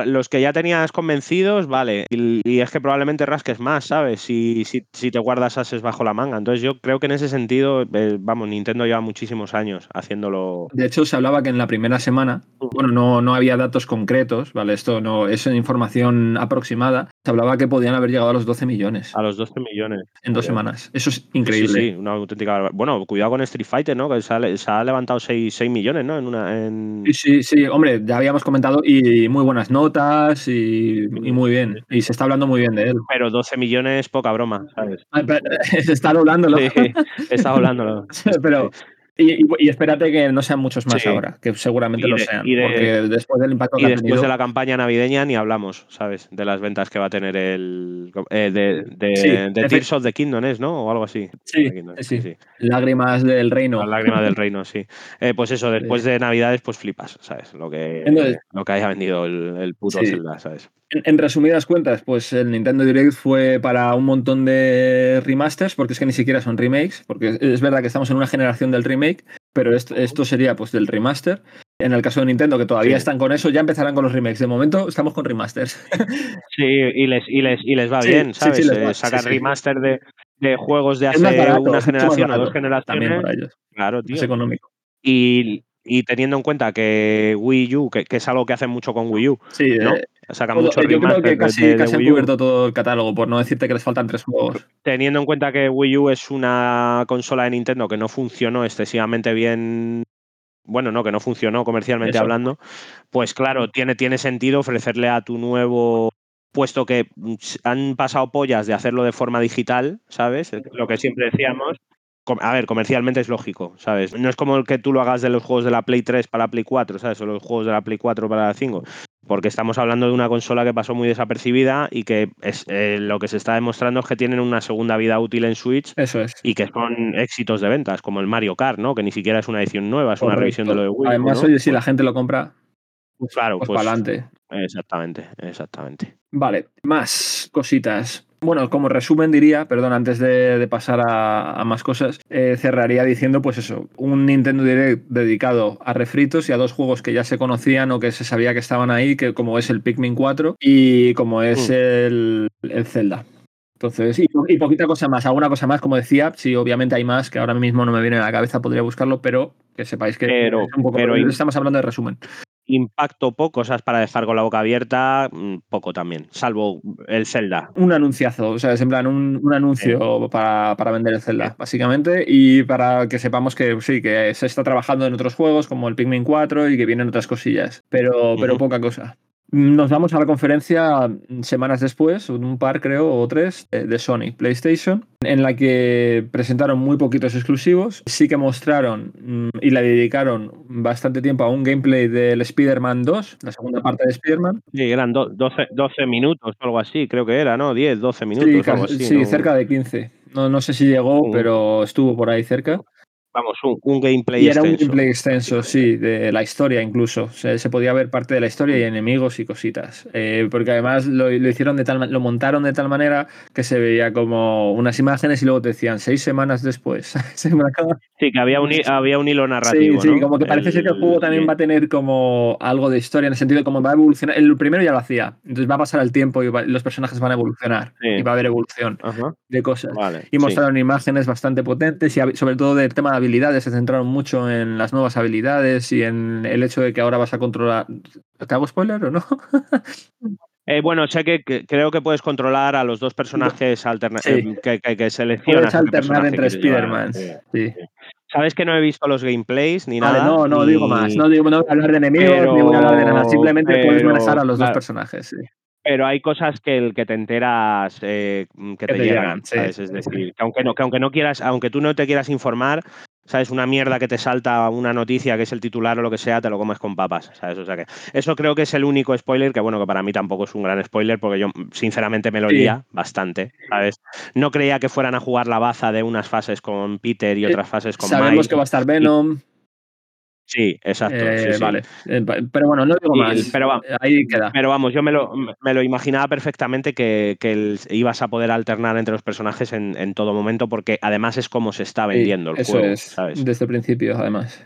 los que ya tenías convencidos, vale, y, es que probablemente rasques más, ¿sabes? Si, si, si, te guardas ases bajo la manga. Entonces, yo creo que en ese sentido, eh, vamos, Nintendo lleva muchísimos años haciéndolo. De hecho, se hablaba que en la primera semana, bueno, no, no había datos concretos, ¿vale? Esto no es información aproximada. Se hablaba que podían haber llegado a los 12 millones. A los 12 millones en dos semanas. Eso es increíble. Sí, una auténtica. Bueno, cuidado con Street Fighter, ¿no? Que se ha, levantado 6, millones, ¿no? En una, en... Sí, sí, hombre, ya habíamos comentado y muy buenas notas y, muy bien. Y se está hablando muy bien de él. Pero 12 millones, poca broma, ¿sabes? se está hablándolo. Sí, está hablándolo. pero, y- y espérate que no sean muchos más Sí. ahora, que seguramente Y lo de- sean. de- porque después del impacto Y que ha después tenido. de la campaña navideña ni hablamos, ¿sabes? De las ventas que va a tener el. eh, de de, Sí, de Tears of the Kingdom, ¿es, ¿no? O algo así. Sí, sí, sí. Lágrimas del reino. Las lágrimas del reino, sí. Eh, pues eso, después de Navidades, pues flipas, ¿sabes? Lo que, Entonces- lo que haya vendido el, el puto. Zelda, ¿sabes? En, en resumidas cuentas, pues el Nintendo Direct fue para un montón de remasters, porque es que ni siquiera son remakes, porque es verdad que estamos en una generación del remake, pero esto, esto sería pues del remaster. En el caso de Nintendo, que todavía Sí. están con eso, ya empezarán con los remakes. De momento estamos con remasters. Sí, y les, y les, y les va Sí, bien, sí, ¿sabes? sí, Eh, va, sacan sí, sí. remaster de, de juegos de Es hace barato, una es generación o dos generaciones. También para ellos. Claro, Es tío. económico. Y, y teniendo en cuenta que Wii U, que, que es algo que hacen mucho con Wii U, Sí, ¿no? eh, Sacan mucho yo creo que de- casi, de, han cubierto todo el catálogo, por no decirte que les faltan tres juegos. Teniendo en cuenta que Wii U es una consola de Nintendo que no funcionó excesivamente bien, bueno, no, que no funcionó comercialmente Eso. hablando, pues claro, tiene, tiene sentido ofrecerle a tu nuevo, puesto que mm, han pasado pollas de hacerlo de forma digital, ¿sabes? Lo que siempre decíamos. A ver, comercialmente es lógico, ¿sabes? No es como el que tú lo hagas de los juegos de la Play 3 para la Play 4, ¿sabes? O los juegos de la Play 4 para la 5. Porque estamos hablando de una consola que pasó muy desapercibida y que es, eh, lo que se está demostrando es que tienen una segunda vida útil en Switch Eso es. y que son éxitos de ventas, como el Mario Kart, ¿no? Que ni siquiera es una edición nueva, es una revisión de lo de Wii. Además, ¿no? oye, si Pues- la gente lo compra, pues claro, pues, pues, para adelante. exactamente, exactamente. Vale, más cositas. Bueno, como resumen diría, perdón, antes de, de pasar a, a más cosas, eh, cerraría diciendo, pues eso, un Nintendo Direct dedicado a refritos y a dos juegos que ya se conocían o que se sabía que estaban ahí, que como es el Pikmin 4 y como es Mm. el, el Zelda. Entonces, y, po- y poquita cosa más, alguna cosa más, como decía, sí, obviamente hay más que ahora mismo no me viene a la cabeza, podría buscarlo, pero que sepáis que Pero- es un poco, pero- estamos hablando de resumen. Impacto poco, cosas para dejar con la boca abierta, mm, poco también, salvo el Zelda. un anunciazo, o sea, es en plan un, un anuncio para, para vender el Zelda, básicamente, y para que sepamos que sí, que se está trabajando en otros juegos como el Pikmin 4 y que vienen otras cosillas, pero, pero poca cosa. Nos vamos a la conferencia semanas después, un par creo, o tres, de de Sony PlayStation, en la que presentaron muy poquitos exclusivos. Sí que mostraron mm, y la dedicaron bastante tiempo a un gameplay del Spider-Man 2, la segunda parte de Spider-Man. Sí, eran do- 12, 12 minutos o algo así, creo que era, ¿no? 10, 12 minutos Sí, o algo casi- así. sí, ¿no? cerca de 15. No, no sé si llegó, Mm. pero estuvo por ahí cerca. Vamos, un, un gameplay Y era un gameplay extenso, sí, de la historia incluso. Se, se podía ver parte de la historia y enemigos y cositas. Eh, porque además lo, lo hicieron de tal lo montaron de tal manera que se veía como unas imágenes y luego te decían seis semanas después. Sí, que había un, había un hilo narrativo. sí, ¿no? como que parece ser que el juego también va a tener como algo de historia en el sentido de cómo va a evolucionar. El primero ya lo hacía, entonces va a pasar el tiempo y va- los personajes van a evolucionar Sí. y va a haber evolución Ajá, de cosas. vale. Y sí. mostraron imágenes bastante potentes y sobre todo del tema de habilidades. Se centraron mucho en las nuevas habilidades y en el hecho de que ahora vas a controlar. ¿Te hago spoiler o no? Eh, bueno, sé que, que- creo que puedes controlar a los dos personajes alterna- Sí. eh, que, que, que seleccionas. Puedes alternar entre. Spider-Man. Sí. Sí. Sabes que no he visto los gameplays ni Vale, nada. no, no ni- digo más. No, digo, no voy a hablar de enemigos Pero- ni voy a hablar de nada. Simplemente puedes pero, manejar a los dos personajes. sí. Pero hay cosas que el que te enteras eh, que, te, te llegan, llegan, sí, ¿sabes? Es decir, que aunque no, que aunque no quieras, aunque tú no te quieras informar, sabes, una mierda que te salta una noticia que es el titular o lo que sea, te lo comes con papas, ¿sabes? O sea que eso creo que es el único spoiler que bueno, que para mí tampoco es un gran spoiler porque yo sinceramente me lo Sí. lía bastante, ¿sabes? No creía que fueran a jugar la baza de unas fases con Peter y Eh, otras fases con Sabemos Miles. que va a estar Venom. Sí, exacto. eh, sí. Vale. Eh, Pero bueno, no digo Y- más. pero va- Ahí queda. Pero vamos, yo me lo, me lo imaginaba perfectamente que, que el- ibas a poder alternar entre los personajes en, en todo momento, porque además es como se está vendiendo el Sí, eso juego, es. ¿sabes? Desde el principio, además.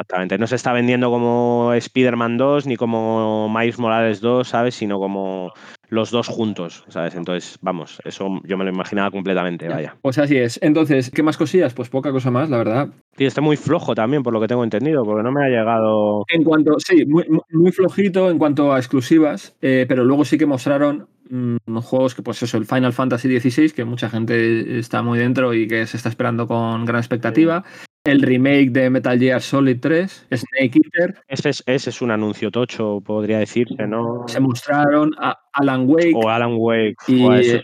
Exactamente. No se está vendiendo como Spider-Man 2 ni como Miles Morales 2, ¿sabes? Sino como los dos juntos, ¿sabes? Entonces, vamos, eso yo me lo imaginaba completamente, vaya. Pues así es. Entonces, ¿qué más cosillas? Pues poca cosa más, la verdad. Y está muy flojo también, por lo que tengo entendido, porque no me ha llegado. En cuanto, sí, muy flojito en cuanto a exclusivas, eh, pero luego sí que mostraron mm, juegos que, pues eso, el Final Fantasy XVI, que mucha gente está muy dentro y que se está esperando con gran expectativa. El remake de Metal Gear Solid 3, Snake Eater, Ese es, ese es un anuncio tocho, podría decirse, ¿no? se mostraron a Alan Wake O Alan Wake. y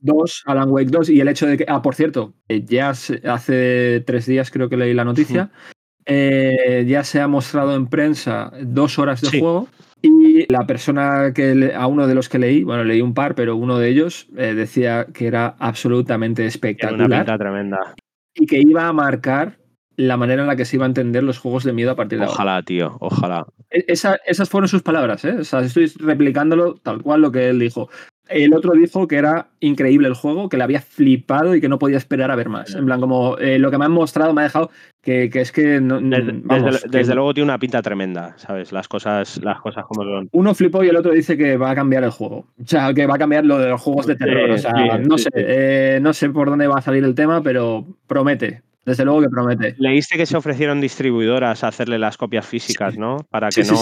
2, Alan Wake 2, y el hecho de que, ah, por cierto, ya hace tres días creo que leí la noticia, eh, ya se ha mostrado en prensa dos horas de juego. Y la persona que a uno de los que leí, bueno, leí un par, pero uno de ellos eh, decía que era absolutamente espectacular. una pinta tremenda. Y que iba a marcar la manera en la que se iba a entender los juegos de miedo a partir de ahora. Ojalá, tío, ojalá. E, esas fueron sus palabras, ¿eh? O sea, estoy replicándolo tal cual lo que él dijo. El otro dijo que era increíble el juego, que le había flipado y que no podía esperar a ver más. En plan, como eh, lo que me han mostrado me ha dejado que, es que. No, desde, luego tiene una pinta tremenda, ¿sabes? Las cosas, las cosas como son. Uno flipó y el otro dice que va a cambiar el juego. O sea, que va a cambiar lo de los juegos de terror. o sea, no sé, eh, no sé por dónde va a salir el tema, pero promete. Desde luego que promete. Leíste que se ofrecieron distribuidoras a hacerle las copias físicas, ¿no? Para que no,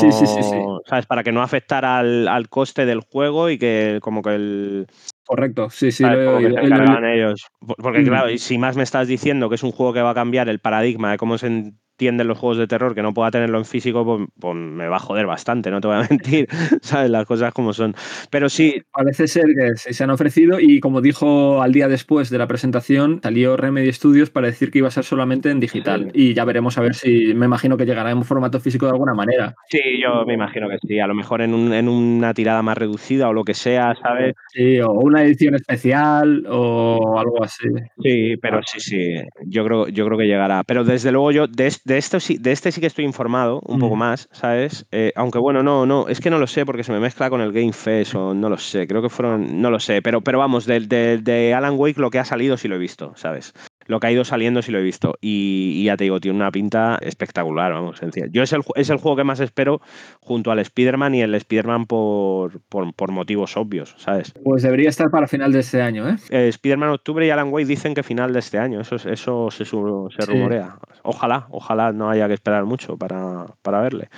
¿sabes? Para que no afectara al, coste del juego y que como que el Correcto, sí, sí. Lo, ellos. Porque, mm. claro, si más me estás diciendo que es un juego que va a cambiar el paradigma de cómo se tienden los juegos de terror que no pueda tenerlo en físico, pues, pues, me va a joder bastante, no te voy a mentir, ¿sabes? Las cosas como son. Pero sí. Parece ser que se han ofrecido y como dijo al día después de la presentación, salió Remedy Studios para decir que iba a ser solamente en digital. Y ya veremos a ver si, me imagino que llegará en formato físico de alguna manera. Sí, yo me imagino que sí, a lo mejor en, en una tirada más reducida o lo que sea, ¿sabes? Sí, o una edición especial o algo así. Sí, pero sí, sí, yo creo, yo creo que llegará. Pero desde luego yo, de, de, esto sí, de este sí que estoy informado un poco más, ¿sabes? Eh, aunque bueno, no, no, es que no lo sé porque se me mezcla con el Game Fest o no lo sé, creo que fueron, no lo sé, pero, pero vamos, de, de Alan Wake lo que ha salido sí lo he visto, ¿sabes? Lo que ha ido saliendo sí lo he visto. Y, ya te digo, tiene una pinta espectacular, vamos, sencilla. Yo es el, es el juego que más espero junto al Spider-Man y el Spider-Man por, por, motivos obvios, ¿sabes? Pues debería estar para final de este año, ¿eh? eh Spider-Man octubre y Alan Wake dicen que final de este año, eso, eso se, se rumorea. Ojalá, ojalá no haya que esperar mucho para, para verle.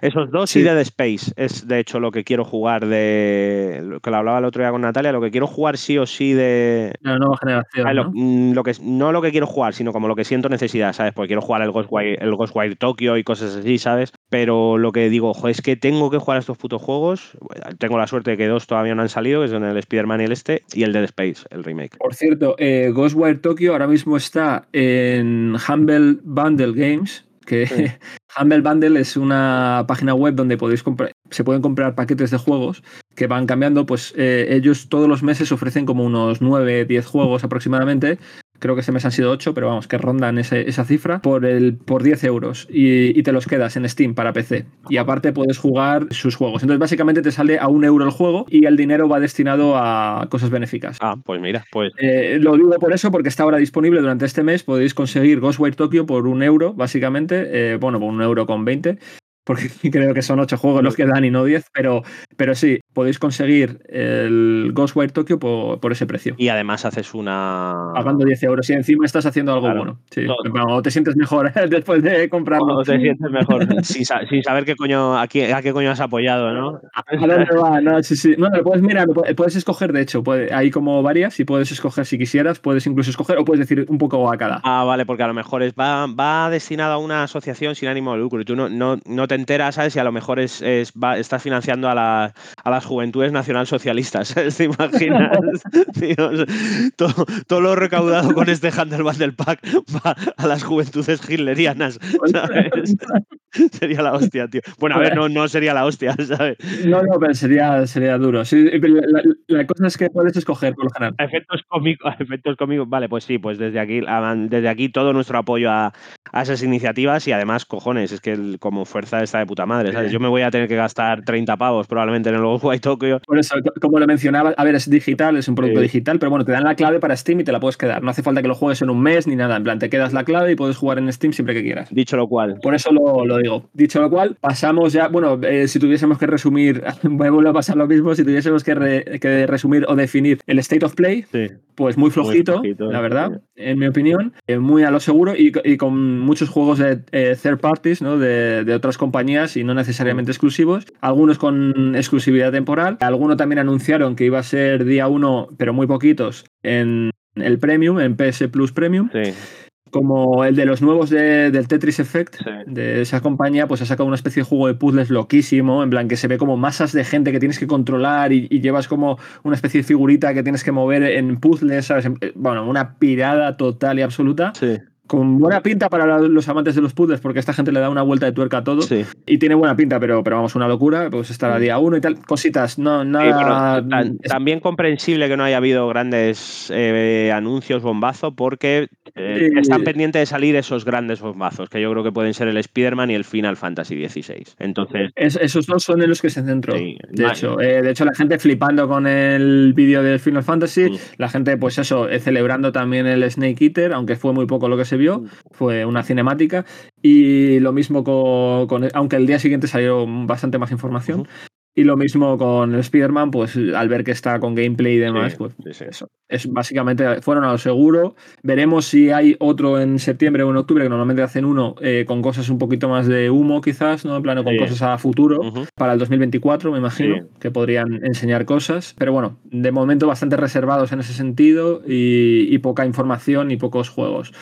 Esos dos y Dead Space es de hecho lo que quiero jugar de. Lo que lo hablaba el otro día con Natalia, lo que quiero jugar sí o sí de. La nueva generación. Ah, ¿no? Mm, lo, que, no lo que quiero jugar, sino como lo que siento necesidad, ¿sabes? Porque quiero jugar el Ghostwire, el Ghostwire Tokyo y cosas así, ¿sabes? Pero lo que digo, ojo, es que tengo que jugar estos putos juegos. Tengo la suerte de que dos todavía no han salido, que son el Spider-Man y el este, y el Dead Space, el remake. Por cierto, eh, Ghostwire Tokyo ahora mismo está en Humble Bundle Games que Humble Bundle es una página web donde podéis comprar, se pueden comprar paquetes de juegos que van cambiando, pues eh, ellos todos los meses ofrecen como unos 9, 10 juegos aproximadamente creo que este mes han sido 8, pero vamos, que rondan esa cifra, por, el, por 10 euros y, te los quedas en Steam para PC. Y aparte puedes jugar sus juegos. Entonces básicamente te sale a un euro el juego y el dinero va destinado a cosas benéficas. Ah, pues mira, pues... Eh, lo digo por eso, porque está ahora disponible durante este mes, podéis conseguir Ghostwire Tokyo por un euro, básicamente, eh, bueno, por un euro con 20 porque creo que son ocho juegos los que dan y no diez, pero, pero sí, podéis conseguir el Ghostwire Tokyo por, ese precio. Y además haces una... Pagando 10 euros y encima estás haciendo algo bueno. Sí. o te sientes mejor después de comprarlo. O te sientes mejor sin, saber qué coño, a, qué, a qué coño has apoyado, ¿no? ¿A dónde va? No, sí, sí. No, puedes mirar, puedes escoger, de hecho, hay como varias y puedes escoger si quisieras, puedes incluso escoger o puedes decir un poco a cada. Ah, vale, porque a lo mejor es, va, va destinado a una asociación sin ánimo de lucro y tú no, no, no te enteras, ¿sabes? Y a lo mejor es, estás financiando a, la, a, las juventudes nacionalsocialistas, ¿sabes? ¿Te imaginas? todo, lo recaudado con este Handel del Pack va a las juventudes hitlerianas, ¿sabes? sería la hostia, tío. Bueno, a ver, no, no sería la hostia, ¿sabes? No, no, pero sería, sería duro. la, cosa es que puedes escoger por lo general. Efectos cómicos, efectos cómicos. Vale, pues sí, pues desde aquí, desde aquí todo nuestro apoyo a, a esas iniciativas y además, cojones, es que como fuerza está de puta madre, ¿sabes? Yo me voy a tener que gastar 30 pavos probablemente en el Tokyo. Por eso, como lo mencionaba, a ver, es digital, es un producto digital, pero bueno, te dan la clave para Steam y te la puedes quedar. No hace falta que lo juegues en un mes ni nada. En plan, te quedas la clave y puedes jugar en Steam siempre que quieras. Dicho lo cual. Por eso lo, lo digo. Dicho lo cual, pasamos ya. Bueno, eh, si tuviésemos que resumir, vuelvo a pasar lo mismo. Si tuviésemos que, que resumir o definir el State of Play, pues muy flojito, la verdad, en mi opinión. Eh, muy a lo seguro y, y con muchos juegos de eh, third parties, ¿no? De, de, otras compañías y no necesariamente exclusivos. Algunos con exclusividad temporal. Algunos también anunciaron que iba a ser día uno, pero muy poquitos, en el Premium, en PS Plus Premium. Sí como el de los nuevos de- del Tetris Effect, Sí. de esa compañía, pues ha sacado una especie de juego de puzzles loquísimo, en plan que se ve como masas de gente que tienes que controlar y, y llevas como una especie de figurita que tienes que mover en puzzles, ¿sabes? Eh, Bueno, una pirada total y absoluta, Sí, con buena pinta para los amantes de los puzzles, porque esta gente le da una vuelta de tuerca a todo. sí. Y tiene buena pinta, pero, pero vamos, una locura. Pues estará día uno y tal. Cositas, no, Sí, nada. bueno, es- también comprensible que no haya habido grandes eh, anuncios bombazo porque eh, Sí. están pendientes de salir esos grandes bombazos, que yo creo que pueden ser el Spider-Man y el Final Fantasy XVI. Entonces, es- esos dos son en los que se centró. Sí, de, hecho, Eh, de hecho, la gente flipando con el vídeo del Final Fantasy, Mm. la gente, pues eso, celebrando también el Snake Eater, aunque fue muy poco lo que se vio, fue una cinemática. Y lo mismo con, con- aunque el día siguiente salió bastante más información. Y lo mismo con el Spider-Man, pues al ver que está con gameplay y demás, sí, pues sí, sí. eso. Es básicamente fueron a lo seguro. Veremos si hay otro en septiembre o en octubre, que normalmente hacen uno eh, con cosas un poquito más de humo, quizás, ¿no? En plano con cosas a futuro. Para el 2024, me imagino, que podrían enseñar cosas. Pero bueno, de momento bastante reservados en ese sentido y, y poca información y pocos juegos.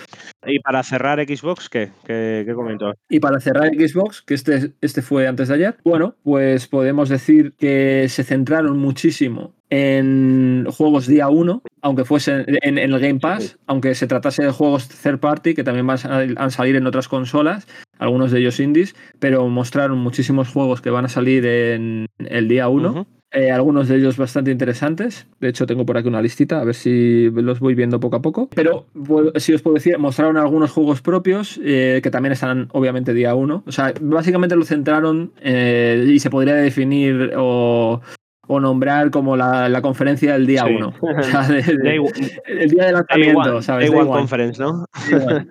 Y para cerrar Xbox, ¿qué? ¿Qué, qué comento? Y para cerrar Xbox, que este, este fue antes de ayer, bueno, pues podemos decir que se centraron muchísimo en juegos día 1, aunque fuese en, en el Game Pass, aunque se tratase de juegos third party, que también van a salir en otras consolas, algunos de ellos indies, pero mostraron muchísimos juegos que van a salir en el día 1. Ujú. Eh, algunos de ellos bastante interesantes. De hecho, tengo por aquí una listita, a ver si los voy viendo poco a poco. Pero si os puedo decir, mostraron algunos juegos propios eh, que también estarán obviamente día uno. O sea, básicamente lo centraron eh, y se podría definir o, o nombrar como la, la conferencia del día Sí. uno. O sea, de- de- Day, el día de Day lanzamiento, One, ¿sabes? Day Day One One. Conference, ¿no? Day.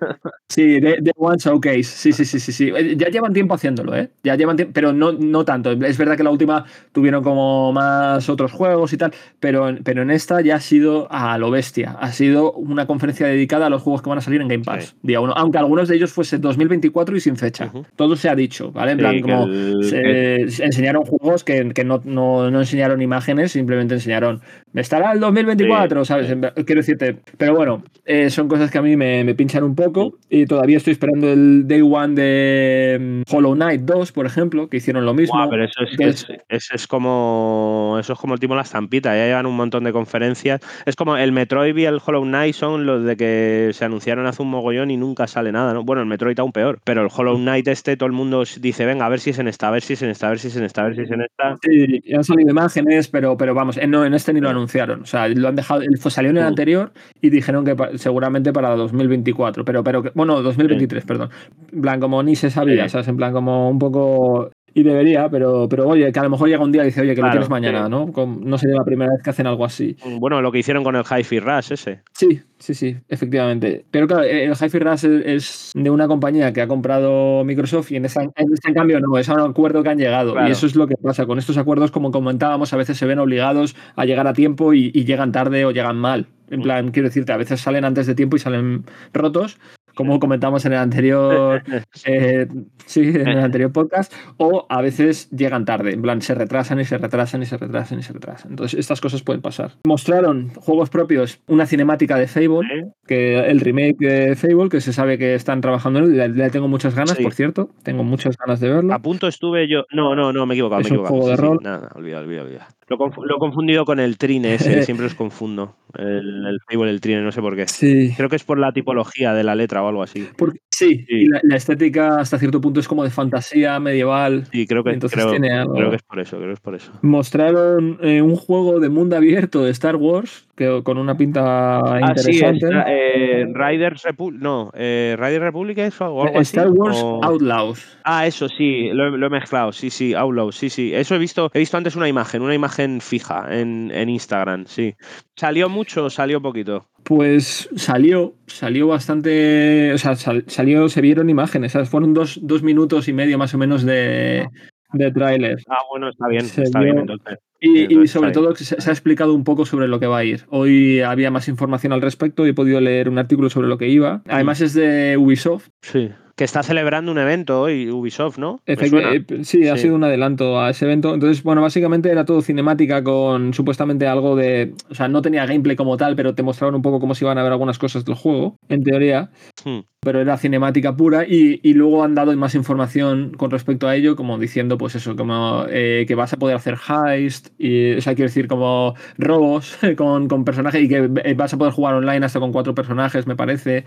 Sí, de One Showcase. Sí, sí, sí, sí, sí. Eh, Ya llevan tiempo haciéndolo, ¿eh? Ya llevan tiempo, pero no, no tanto. Es verdad que la última tuvieron como más otros juegos y tal, pero, en- pero en esta ya ha sido a lo bestia. Ha sido una conferencia dedicada a los juegos que van a salir en Game Pass. Sí. Día uno. Aunque algunos de ellos fuese 2024 y sin fecha. Todo se ha dicho, ¿vale? En Sí, plan, como el- se, se enseñaron juegos que, que no, no, no enseñaron imágenes, simplemente enseñaron. Estará el 2024, Sí, ¿sabes? sí. Quiero decirte. Pero bueno, eh, son cosas que a mí me, me pinchan un poco. Y todavía estoy esperando el Day One de mm, Hollow Knight 2, por ejemplo, que hicieron lo mismo. Buah, pero eso es, es- eso es como eso es como el timo de la estampita, ya llevan un montón de conferencias. Es como el Metroid y el Hollow Knight son los de que se anunciaron hace un mogollón y nunca sale nada, ¿no? Bueno, el Metroid aún peor, pero el Hollow Knight este todo el mundo dice, venga, a ver si es en esta, a ver si es en esta, a ver si es en esta, a ver si es en esta. Sí, y han salido imágenes, pero, pero vamos, en, no, en este ni lo Sí. Anunciaron. O sea, lo han dejado, salió en el Mm. anterior y dijeron que pa- seguramente para 2024, pero, pero que- bueno, 2023, perdón. En plan, como ni se sabía, Sí. ¿sabes? En plan, como un poco. Y debería, pero, pero oye, que a lo mejor llega un día y dice, oye, que lo tienes mañana, sí. ¿no? No sería la primera vez que hacen algo así. Bueno, lo que hicieron con el Hi-Fi Rush ese. Sí, sí, sí, efectivamente. Pero claro, el Hi-Fi Rush es, de una compañía que ha comprado Microsoft y en este, en este en cambio no, es a un acuerdo que han llegado. Claro. Y eso es lo que pasa. Con estos acuerdos, como comentábamos, a veces se ven obligados a llegar a tiempo y, y llegan tarde o llegan mal. En plan, quiero decirte, a veces salen antes de tiempo y salen rotos, como comentamos en el anterior, eh, sí, en el anterior podcast, o a veces llegan tarde, en plan, se retrasan y se retrasan y se retrasan y se retrasan. Entonces, estas cosas pueden pasar. Mostraron juegos propios, una cinemática de Fable, que el remake de Fable, que se sabe que están trabajando en él, le, tengo muchas ganas, Sí. por cierto, tengo muchas ganas de verlo. A punto estuve yo. No, no, no, me he equivocado, Es me he un equivocado. juego de Sí, sí, rol. Nada, olvida, olvida, olvida. Lo, lo he confundido con el Trine ese, siempre los confundo. El, el el Trine, no sé por qué. Sí. Creo que es por la tipología de la letra o algo así. Porque, sí, Sí. y la, la estética hasta cierto punto es como de fantasía medieval. Sí, creo que, Entonces creo, tiene algo- creo que es por eso, creo que es por eso. Mostraron eh, un juego de mundo abierto de Star Wars, que con una pinta Ah, sí, interesante. está, eh, Riders Republic. No, eh, Riders Republic es o algo así. Star Wars o- Outlaws. Ah, eso sí, lo, he- lo he mezclado, sí, sí, Outlaw, sí, sí. Eso he visto, he visto antes una imagen, una imagen fija en, en Instagram, sí. ¿Salió mucho o salió poquito? Pues salió, salió bastante. O sea, sal- salió, se vieron imágenes, ¿sabes? Fueron dos, dos minutos y medio más o menos de, de tráiler. Ah, bueno, está bien, Se está bien entonces. Y, sobre todo se, se ha explicado un poco sobre lo que va a ir. Hoy había más información al respecto y he podido leer un artículo sobre lo que iba. Además es de Ubisoft, Sí. Que está celebrando un evento hoy, Ubisoft, ¿no? Eh, sí, ha Sí. sido un adelanto a ese evento. Entonces, bueno, básicamente era todo cinemática con supuestamente algo de. O sea, no tenía gameplay como tal, pero te mostraban un poco cómo se iban a ver algunas cosas del juego, en teoría. Hmm. Pero era cinemática pura. Y, y luego han dado más información con respecto a ello, como diciendo, pues eso, como eh, que vas a poder hacer heist, y, o sea, quiero decir, como robos con, con personajes y que eh, vas a poder jugar online hasta con cuatro personajes, me parece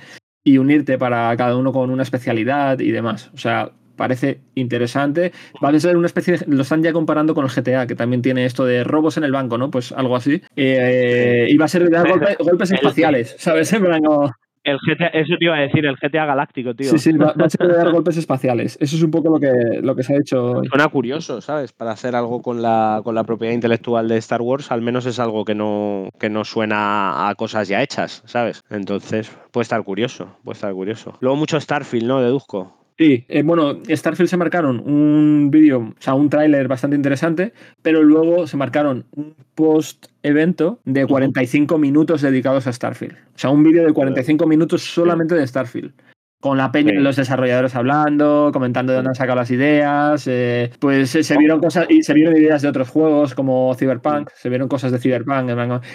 y unirte para cada uno con una especialidad y demás. O sea, parece interesante. Va a ser una especie de, Lo están ya comparando con el GTA, que también tiene esto de robos en el banco, ¿no? Pues algo así. Eh, y va a ser de dar golpe- golpes espaciales, ¿sabes? En plan, como- El GTA, eso te iba a decir, el GTA Galáctico, tío. Sí, sí, va, va a ser de dar golpes espaciales. Eso es un poco lo que, lo que se ha hecho. Suena curioso, ¿sabes? Para hacer algo con la, con la propiedad intelectual de Star Wars, al menos es algo que no, que no suena a cosas ya hechas, ¿sabes? Entonces, puede estar curioso, puede estar curioso. Luego mucho Starfield, ¿no? Deduzco. Sí, eh, bueno, Starfield se marcaron un vídeo, o sea, un tráiler bastante interesante, pero luego se marcaron un post-evento de 45 minutos dedicados a Starfield. O sea, un vídeo de 45 minutos solamente de Starfield. Con la peña Sí. los desarrolladores hablando, comentando de dónde han sacado las ideas. eh, pues eh, se vieron cosas y se vieron ideas de otros juegos como Cyberpunk. Se vieron cosas de Cyberpunk.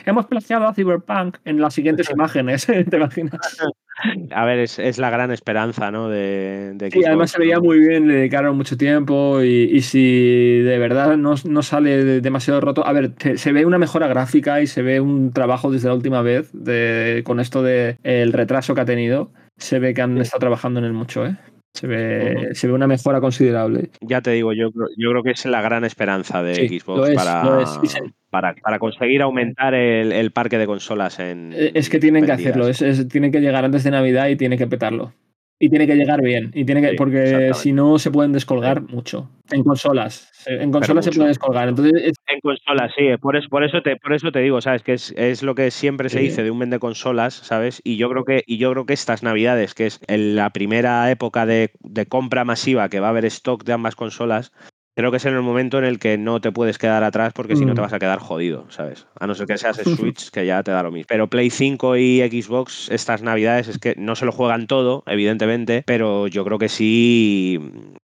Hemos plagiado a Cyberpunk en las siguientes imágenes. ¿Te imaginas? A ver, es, es la gran esperanza, ¿no? De, de Xbox, además se veía muy bien, le dedicaron mucho tiempo y, y si de verdad no, no sale de- demasiado roto, a ver, te- se ve una mejora gráfica y se ve un trabajo desde la última vez de, con esto de el retraso que ha tenido, se ve que han estado trabajando en él mucho, ¿eh? Se ve, se ve una mejora considerable. Ya te digo, yo, creo- yo creo que es la gran esperanza de Sí, Xbox es, para, es. Para, para conseguir aumentar el, el parque de consolas en. Es que tienen que hacerlo, es, tienen que llegar antes de Navidad y tiene que petarlo. Y tiene que llegar bien, y tiene que, Sí, porque si no se pueden descolgar mucho. En consolas, en consolas se pueden descolgar. Entonces, es- En consolas, sí, por eso, por eso te, por eso te digo, ¿sabes? Que es, es lo que siempre se Sí. dice de un vende consolas, ¿sabes? Y yo creo que, y yo creo que estas navidades, que es en la primera época de, de compra masiva que va a haber stock de ambas consolas, creo que es en el momento en el que no te puedes quedar atrás porque si no Mm. te vas a quedar jodido, ¿sabes? A no ser que seas Switch, que ya te da lo mismo. Pero Play 5 y Xbox, estas navidades, es que no se lo juegan todo, evidentemente, pero yo creo que sí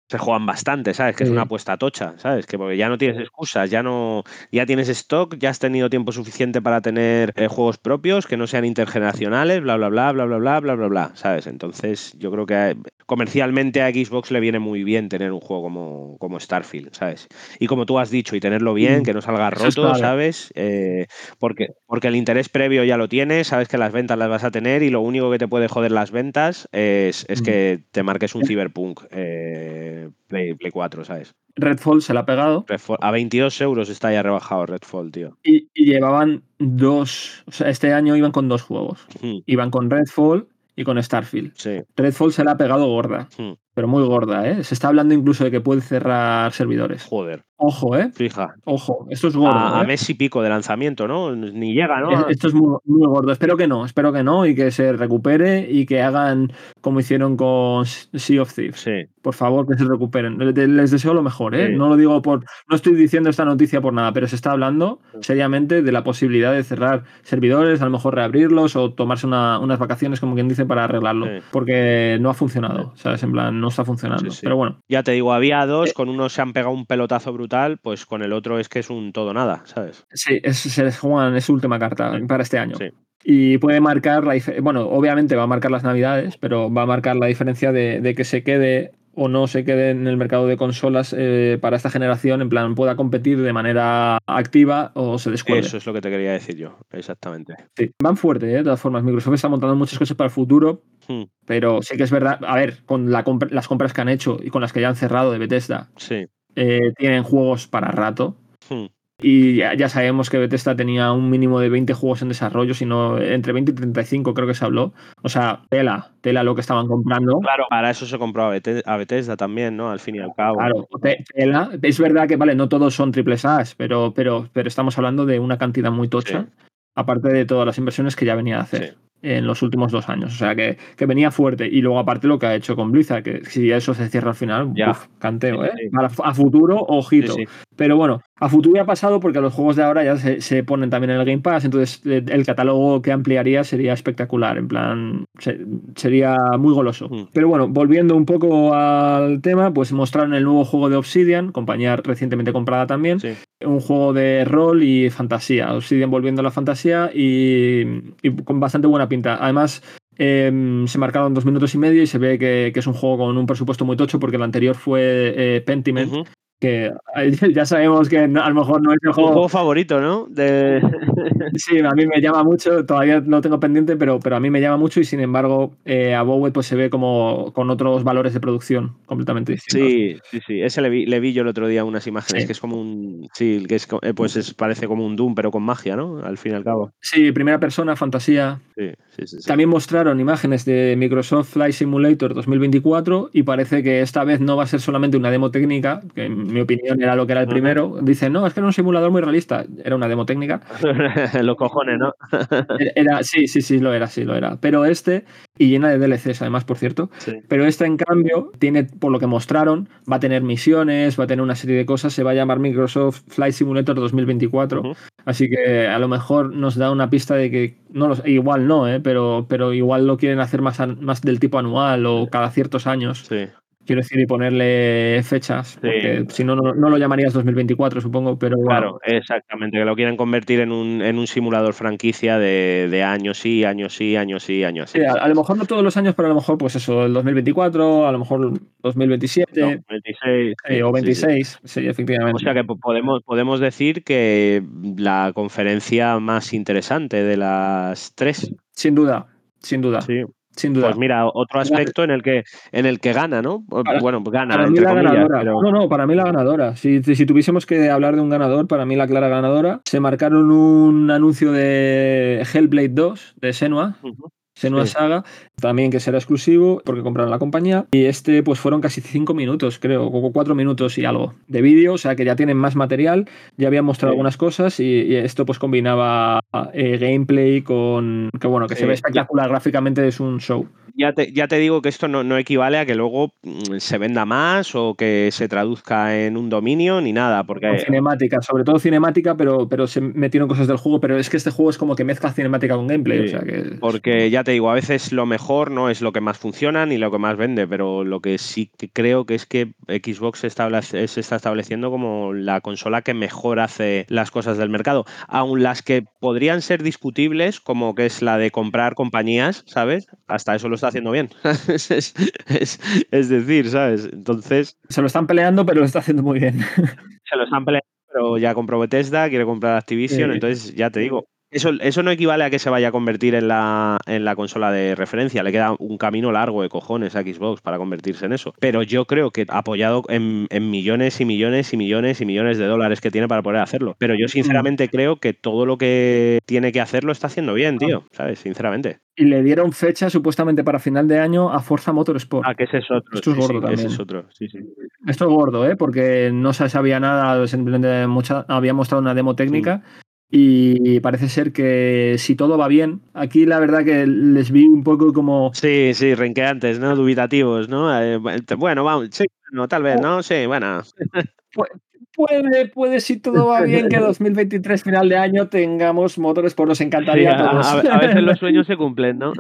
se juegan bastante, ¿sabes? Que es una apuesta tocha, ¿sabes? Que porque ya no tienes excusas, ya no, ya tienes stock, ya has tenido tiempo suficiente para tener eh, juegos propios que no sean intergeneracionales, bla, bla, bla, bla, bla, bla, bla, bla, bla, ¿sabes? Entonces yo creo que comercialmente a Xbox le viene muy bien tener un juego como, como Starfield, ¿sabes? Y como tú has dicho, y tenerlo bien, Mm. que no salga roto. ¿sabes? Eh, porque, porque el interés previo ya lo tienes, sabes que las ventas las vas a tener y lo único que te puede joder las ventas es, es Mm. que te marques un Cyberpunk eh, Play, Play 4, ¿sabes? Redfall se la ha pegado Redfall- a 22 euros está ya rebajado Redfall, tío. y, y llevaban dos, o sea, este año iban con dos juegos. Hmm, Iban con Redfall y con Starfield. Sí. Redfall se la ha pegado gorda, hmm, pero muy gorda, ¿eh? Se está hablando incluso de que puede cerrar servidores. Joder, Ojo, ¿eh? fija. Ojo, esto es gordo. A, a ¿eh? mes y pico de lanzamiento, ¿no? Ni llega, ¿no? Es- Esto es muy, muy gordo. Espero que no, espero que no y que se recupere y que hagan como hicieron con Sea of Thieves. Sí. Por favor, que se recuperen. Le- Les deseo lo mejor, ¿eh? Sí. No lo digo por. No estoy diciendo esta noticia por nada, pero se está hablando seriamente de la posibilidad de cerrar servidores, a lo mejor reabrirlos o tomarse una- unas vacaciones, como quien dice, para arreglarlo. Sí. Porque no ha funcionado, ¿sabes? En plan, no está funcionando. Pero bueno, Ya te digo, había dos, Eh. con uno se han pegado un pelotazo brutal, pues con el otro es que es un todo nada, ¿sabes? sí, es, se les juegan, es su última carta Sí. para este año. Sí. Y puede marcar la Bueno, obviamente va a marcar las navidades, pero va a marcar la diferencia de, de que se quede o no se quede en el mercado de consolas eh, para esta generación, en plan, pueda competir de manera activa o se descuelgue. Eso es lo que te quería decir yo, exactamente. Sí. Van fuerte, ¿eh? de todas formas. Microsoft está montando muchas cosas para el futuro, Hmm, pero sí que es verdad. A ver, con la las compras que han hecho y con las que ya han cerrado de Bethesda, Sí. Eh, tienen juegos para rato. Hmm, Y ya, ya sabemos que Bethesda tenía un mínimo de 20 juegos en desarrollo, sino entre 20 y 35 creo que se habló. O sea, tela, tela lo que estaban comprando. Claro, para eso se compró a Bethesda también, ¿no? Al fin y al cabo. Claro, te- tela. Es verdad que, vale, no todos son triples A's, pero, pero, pero estamos hablando de una cantidad muy tocha, Sí. aparte de todas las inversiones que ya venía a hacer. Sí. En los últimos dos años. O sea, que, que venía fuerte. Y luego, aparte, lo que ha hecho con Blizzard, que si eso se cierra al final, Ya. uf, canteo, Sí, ¿eh? sí. A futuro, ojito. Sí. Pero bueno, A futuro ya ha pasado porque los juegos de ahora ya se, se, ponen también en el Game Pass, entonces eh, el catálogo que ampliaría sería espectacular, en plan, se, sería muy goloso. Mm. Pero bueno, volviendo un poco al tema, pues mostraron el nuevo juego de Obsidian, compañía recientemente comprada también, sí. un juego de rol y fantasía, Obsidian volviendo a la fantasía y, y con bastante buena pinta. Además, eh, se marcaron dos minutos y medio y se ve que, que, es un juego con un presupuesto muy tocho porque el anterior fue eh, Pentiment, uh -huh que ya sabemos que no, a lo mejor no es el juego, juego favorito, ¿no? De... sí, a mí me llama mucho, todavía no tengo pendiente, pero, pero a mí me llama mucho y sin embargo eh, a Bowie pues se ve como con otros valores de producción completamente distintos. Sí, sí, sí, ese le vi, le vi yo el otro día unas imágenes sí. que es como un, sí, que es, pues es, parece como un Doom pero con magia, ¿no? Al fin y al cabo. Sí, primera persona, fantasía. Sí, sí, sí. También mostraron imágenes de Microsoft Flight Simulator 2024 y parece que esta vez no va a ser solamente una demo técnica, que mi opinión era lo que era el primero. Dicen, no, es que era un simulador muy realista. Era una demo técnica. Los cojones, ¿no? era, sí, sí, sí, lo era, sí, lo era. Pero este, y llena de DLCs además, por cierto. Sí. Pero este, en cambio, tiene, por lo que mostraron, va a tener misiones, va a tener una serie de cosas. Se va a llamar Microsoft Flight Simulator 2024. Uh -huh. Así que a lo mejor nos da una pista de que, no los, igual no, ¿eh? pero, pero igual lo quieren hacer más, más del tipo anual o cada ciertos años. Sí. Quiero decir, y ponerle fechas, porque si no, no, no, lo llamarías 2024, supongo, pero... Claro, exactamente, que lo quieren convertir en un, en un simulador franquicia de, de, años sí, años sí, años sí, años sí. sí a, a, lo mejor no todos los años, pero a lo mejor, pues eso, el 2024, a lo mejor 2027... No, 26. Eh, o 26, sí, sí. sí, efectivamente. O sea que podemos, podemos decir que la conferencia más interesante de las tres. Sin duda, sin duda. Sí. Sin duda. Pues mira, otro aspecto en el que, en el que gana, ¿no? Para, bueno, gana, para entre mí la comillas, ganadora. pero... No, no, para mí la ganadora. Si, si tuviésemos que hablar de un ganador, para mí la clara ganadora, se marcaron un anuncio de Hellblade 2 de Senua. Uh -huh. Senua sí. Saga, también que será exclusivo porque compraron la compañía. Y este, pues fueron casi cinco minutos, creo, o cuatro minutos y algo de vídeo, o sea que ya tienen más material, ya habían mostrado sí. algunas cosas y, y, esto pues combinaba eh, gameplay con, que bueno, que sí. se ve espectacular gráficamente, es un show. Ya te, ya te digo que esto no, no, equivale a que luego mm, se venda más o que se traduzca en un dominio ni nada, porque... Con cinemática, sobre todo cinemática, pero, pero se metieron cosas del juego, pero es que este juego es como que mezcla cinemática con gameplay, o sea que... Porque ya te digo, a veces lo mejor no es lo que más funciona ni lo que más vende, pero lo que sí que creo que es que Xbox se, establece, se está estableciendo como la consola que mejor hace las cosas del mercado, aun las que podrían ser discutibles, como que es la de comprar compañías, ¿sabes? Hasta eso lo está haciendo bien. es, es, es, decir, ¿sabes? Entonces. Se lo están peleando, pero lo está haciendo muy bien. se lo están peleando, pero ya compró Bethesda, quiere comprar Activision, sí. entonces ya te digo. Eso, eso, no equivale a que se vaya a convertir en la, en la consola de referencia. Le queda un camino largo de cojones a Xbox para convertirse en eso. Pero yo creo que apoyado en, en, millones y millones y millones y millones de dólares que tiene para poder hacerlo. Pero yo sinceramente creo que todo lo que tiene que hacer lo está haciendo bien, tío. ¿Sabes? Sinceramente. Y le dieron fecha supuestamente para final de año a Forza Motorsport. Ah, que ese es otro. Esto es gordo sí, también. Ese es otro. Sí, sí. Esto es gordo, ¿eh? Porque no se sabía nada, simplemente mucha, había mostrado una demo técnica. Y parece ser que si todo va bien, aquí la verdad que les vi un poco como... Sí, sí, renqueantes, ¿no? Dubitativos, ¿no? Eh, bueno, vamos, sí, no, tal vez, ¿no? Sí, bueno. Puede, puede, si todo va bien, que 2023, final de año, tengamos motores por nos encantaría sí, a, todos. A, a, veces los sueños se cumplen, ¿no?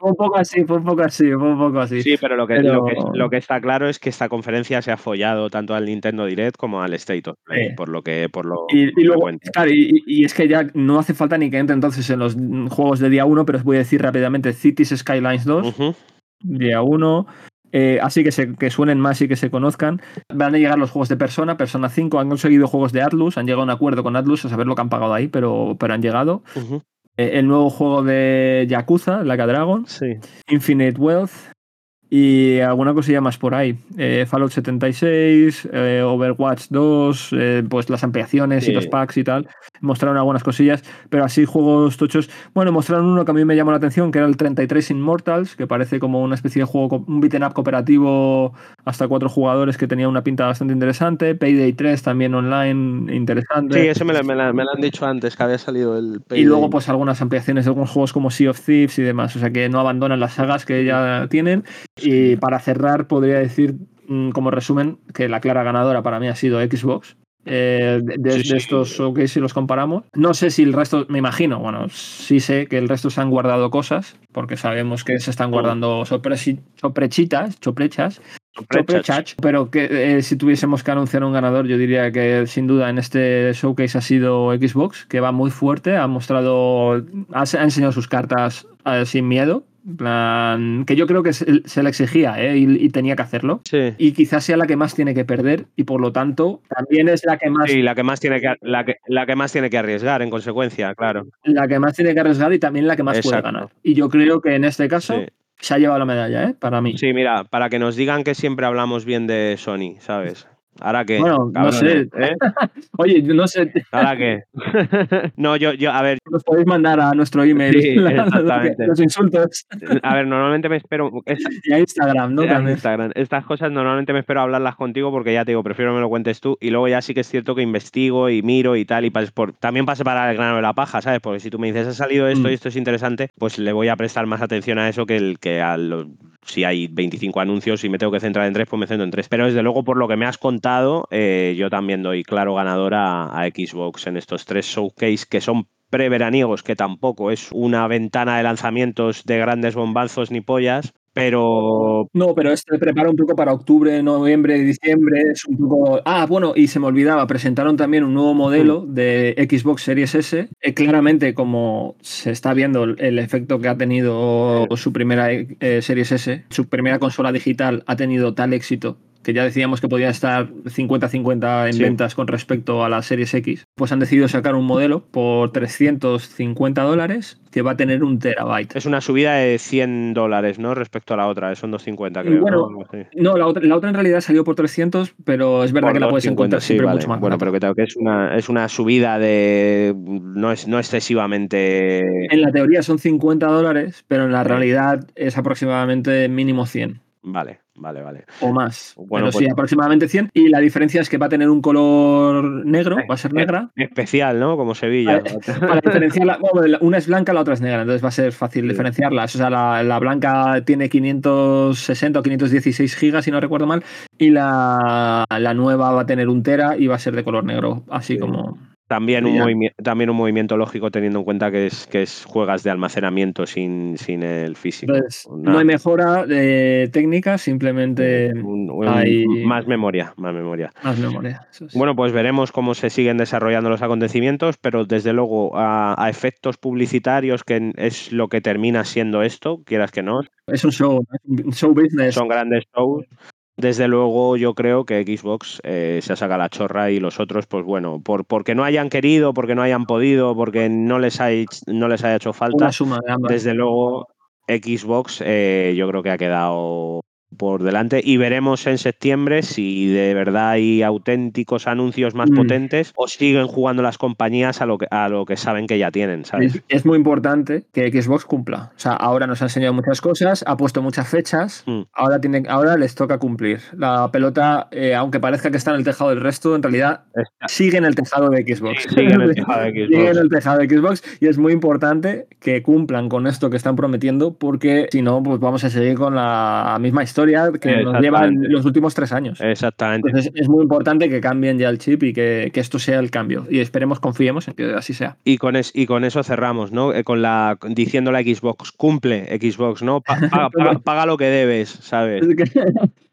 Un poco así, fue un poco así, fue un poco así. Sí, pero lo que, pero... Lo, que, lo que, está claro es que esta conferencia se ha follado tanto al Nintendo Direct como al State of Play, sí. por lo que por lo y, y luego, claro, y, y, es que ya no hace falta ni que entre entonces en los juegos de día 1, pero os voy a decir rápidamente Cities Skylines 2, uh -huh. día 1, eh, así que, se, que suenen más y que se conozcan. Van a llegar los juegos de Persona, Persona 5, han conseguido juegos de Atlus, han llegado a un acuerdo con Atlus, a saber lo que han pagado ahí, pero, pero han llegado. Uh -huh. Eh, el nuevo juego de Yakuza, Like a Dragon, sí. Infinite Wealth y alguna cosilla más por ahí. Eh, Fallout 76, eh, Overwatch 2, eh, pues las ampliaciones sí. y los packs y tal. Mostraron algunas cosillas, pero así juegos tochos. Bueno, mostraron uno que a mí me llamó la atención, que era el 33 Immortals, que parece como una especie de juego, un beat'em up cooperativo hasta cuatro jugadores que tenía una pinta bastante interesante. Payday 3 también online, interesante. Sí, eso me lo, me, me lo han dicho antes, que había salido el Payday. Y luego pues algunas ampliaciones de algunos juegos como Sea of Thieves y demás. O sea que no abandonan las sagas que ya tienen. Y para cerrar, podría decir mm, como resumen, que la clara ganadora para mí ha sido Xbox. eh, de, de- Sí, de sí. estos showcase si los comparamos. No sé si el resto, me imagino, bueno, sí sé que el resto se han guardado cosas, porque sabemos que se están guardando sorpresi- sorprechitas, choprechas, choprechach, pero que eh, si tuviésemos que anunciar un ganador, yo diría que sin duda en este showcase ha sido Xbox, que va muy fuerte, ha mostrado, ha, ha enseñado sus cartas eh, sin miedo. Plan, que yo creo que se, se le exigía ¿eh? y, y tenía que hacerlo. Sí. Y quizás sea la que más tiene que perder y por lo tanto también es la que más, Sí, la que más tiene que la que, la que más tiene que arriesgar en consecuencia, claro. la que más tiene que arriesgar y también la que más puede Exacto. ganar. Y yo creo que en este caso Sí. se ha llevado la medalla, ¿eh? Para mí. Sí, mira, para que nos digan que siempre hablamos bien de Sony, ¿sabes? Ahora que. Bueno, no sé. ¿eh? Oye, yo no sé, ¿Ahora qué? no, yo, yo, a ver, nos podéis mandar a nuestro email Sí, la- exactamente. los insultos a ver, normalmente me espero. y a Instagram, ¿no? También. Instagram. Estas cosas normalmente me espero hablarlas contigo porque ya te digo, prefiero que me lo cuentes tú y luego ya sí que es cierto que investigo y miro y tal y por, también pase para el grano de la paja, ¿sabes? Porque si tú me dices ha salido esto Mm. y esto es interesante, pues le voy a prestar más atención a eso que el que a lo- si hay 25 anuncios y me tengo que centrar en tres, pues me centro en tres. Pero desde luego por lo que me has contado, eh, yo también doy claro ganador a, a Xbox en estos tres showcase que son preveraniegos, que tampoco es una ventana de lanzamientos de grandes bombazos ni pollas, pero No, pero este prepara un poco para octubre, noviembre, diciembre. Es un poco. Ah, bueno, y se me olvidaba, presentaron también un nuevo modelo Mm. de Xbox Series S. Eh, claramente, como se está viendo el- el efecto que ha tenido su primera eh, Series S, su primera consola digital ha tenido tal éxito que ya decíamos que podía estar 50-50 en Sí. ventas con respecto a la Series X, pues han decidido sacar un modelo por 350 dólares que va a tener un terabyte. Es una subida de 100 dólares, ¿no? Respecto a la otra, son 250, creo. Bueno, ¿no? La otra, la otra en realidad salió por 300, pero es verdad Por que la puedes 250, encontrar sí, siempre vale. mucho más Bueno, pero que, es una, es una subida de. No, es, no excesivamente. En la teoría son 50 dólares, pero en la Sí. realidad es aproximadamente mínimo 100 Vale, vale, vale. o más. Bueno, pero pues- sí, aproximadamente 100. Y la diferencia es que va a tener un color negro, va a ser negra. Especial, ¿no? Como Sevilla. Para diferenciarla, bueno, una es blanca, la otra es negra, entonces va a ser fácil Sí. diferenciarlas. O sea, la, la blanca tiene 560 o 516 gigas, si no recuerdo mal, y la, la nueva va a tener un tera y va a ser de color negro, así Sí. como. También un, Ya. movimi- también un movimiento lógico teniendo en cuenta que es, que es juegas de almacenamiento sin, sin el físico. Entonces, Una- no hay mejora de técnica, simplemente un- un- hay- más memoria, más memoria. más memoria. Bueno, pues veremos cómo se siguen desarrollando los acontecimientos, pero desde luego a, a efectos publicitarios, que es lo que termina siendo esto, quieras que no, es un show, show business. son grandes shows. Desde luego yo creo que Xbox eh, se saca la chorra y los otros, pues bueno, por, porque no hayan querido, porque no hayan podido, porque no les, ha, hecho- no les haya hecho falta, una suma de ambas. desde luego Xbox eh, yo creo que ha quedado por delante y veremos en septiembre si de verdad hay auténticos anuncios más Mm. potentes o siguen jugando las compañías a lo que, a lo que saben que ya tienen, ¿sabes? Es, es muy importante que Xbox cumpla. O sea, ahora nos ha enseñado muchas cosas, ha puesto muchas fechas, Mm. ahora, tiene, ahora les toca cumplir. La pelota, eh, aunque parezca que está en el tejado del resto, en realidad Está- sigue en el tejado de Xbox. Sí, sigue en el tejado de Xbox. Sigue en el tejado de Xbox y es muy importante que cumplan con esto que están prometiendo porque si no, pues vamos a seguir con la misma historia que nos lleva en Exactamente. los últimos tres años. Exactamente. Entonces es muy importante que cambien ya el chip y que, que esto sea el cambio. Y esperemos, confiemos en que así sea. Y con, es- y con eso cerramos, ¿no? Eh, Con la diciendo la Xbox, cumple Xbox, ¿no? Pa- paga, paga- paga lo que debes, ¿sabes?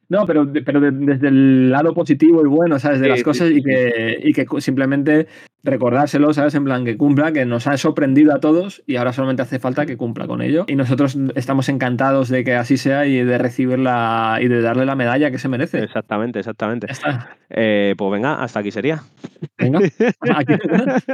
No, pero, pero de- desde el lado positivo y bueno, ¿sabes? De Sí, las cosas sí, y, que, y que simplemente recordárselo, ¿sabes? En plan, que cumpla, que nos ha sorprendido a todos y ahora solamente hace falta que cumpla con ello. Y nosotros estamos encantados de que así sea y de recibirla y de darle la medalla que se merece. Exactamente, exactamente. Eh, pues venga, hasta aquí sería. Venga. Aquí-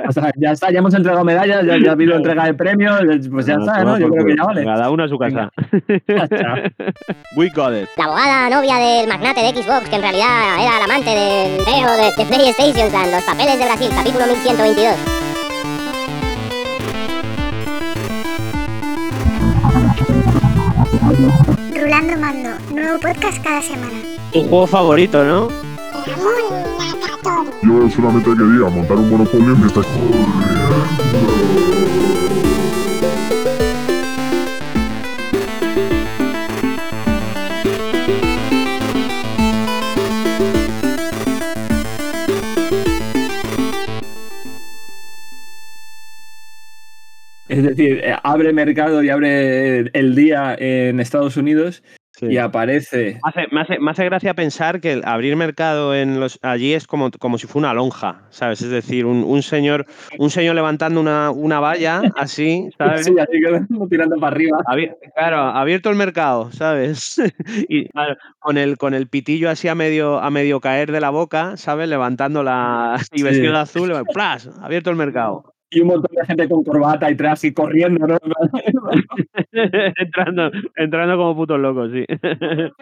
hasta- ya está, ya hemos entregado medallas, ya, ya ha habido entrega de premios, pues ya Ah, está, ¿no? Yo creo que ya vale. Cada uno a su casa. We got it. La abogada novia del magnate de Xbox, que en realidad era el amante del reo de, de PlayStation, los papeles de Brasil, capítulo 1122. Rulando Mando, nuevo podcast cada semana. Tu juego favorito, ¿no? Yo solamente quería montar un monopolio en esta... Es decir, eh, abre mercado y abre el día en Estados Unidos Sí. y aparece. Hace- me, hace, me hace gracia pensar que el abrir mercado en los, allí es como, como si fuera una lonja, ¿sabes? Es decir, un, un señor, un señor levantando una, una valla así, ¿sabes? Sí, así que tirando para arriba. Abi- claro, abierto el mercado, ¿sabes? y claro, con el, con el pitillo así a medio, a medio caer de la boca, ¿sabes? Levantando la. y Sí. vestido de azul, ¡plas! Abierto el mercado. Y un montón de gente con corbata y traje y corriendo, ¿no? entrando, entrando como putos locos, sí.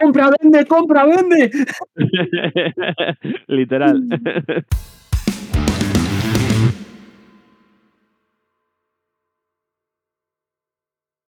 ¡Compra, vende, compra, vende! Literal.